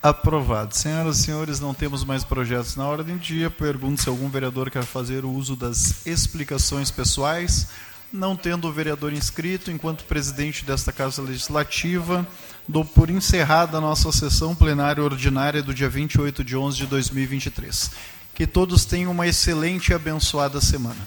Aprovado. Senhoras e senhores, não temos mais projetos na ordem do dia. Pergunto se algum vereador quer fazer o uso das explicações pessoais. Não tendo o vereador inscrito, enquanto presidente desta Casa Legislativa, dou por encerrada a nossa sessão plenária ordinária do dia 28 de 11 de 2023. Que todos tenham uma excelente e abençoada semana.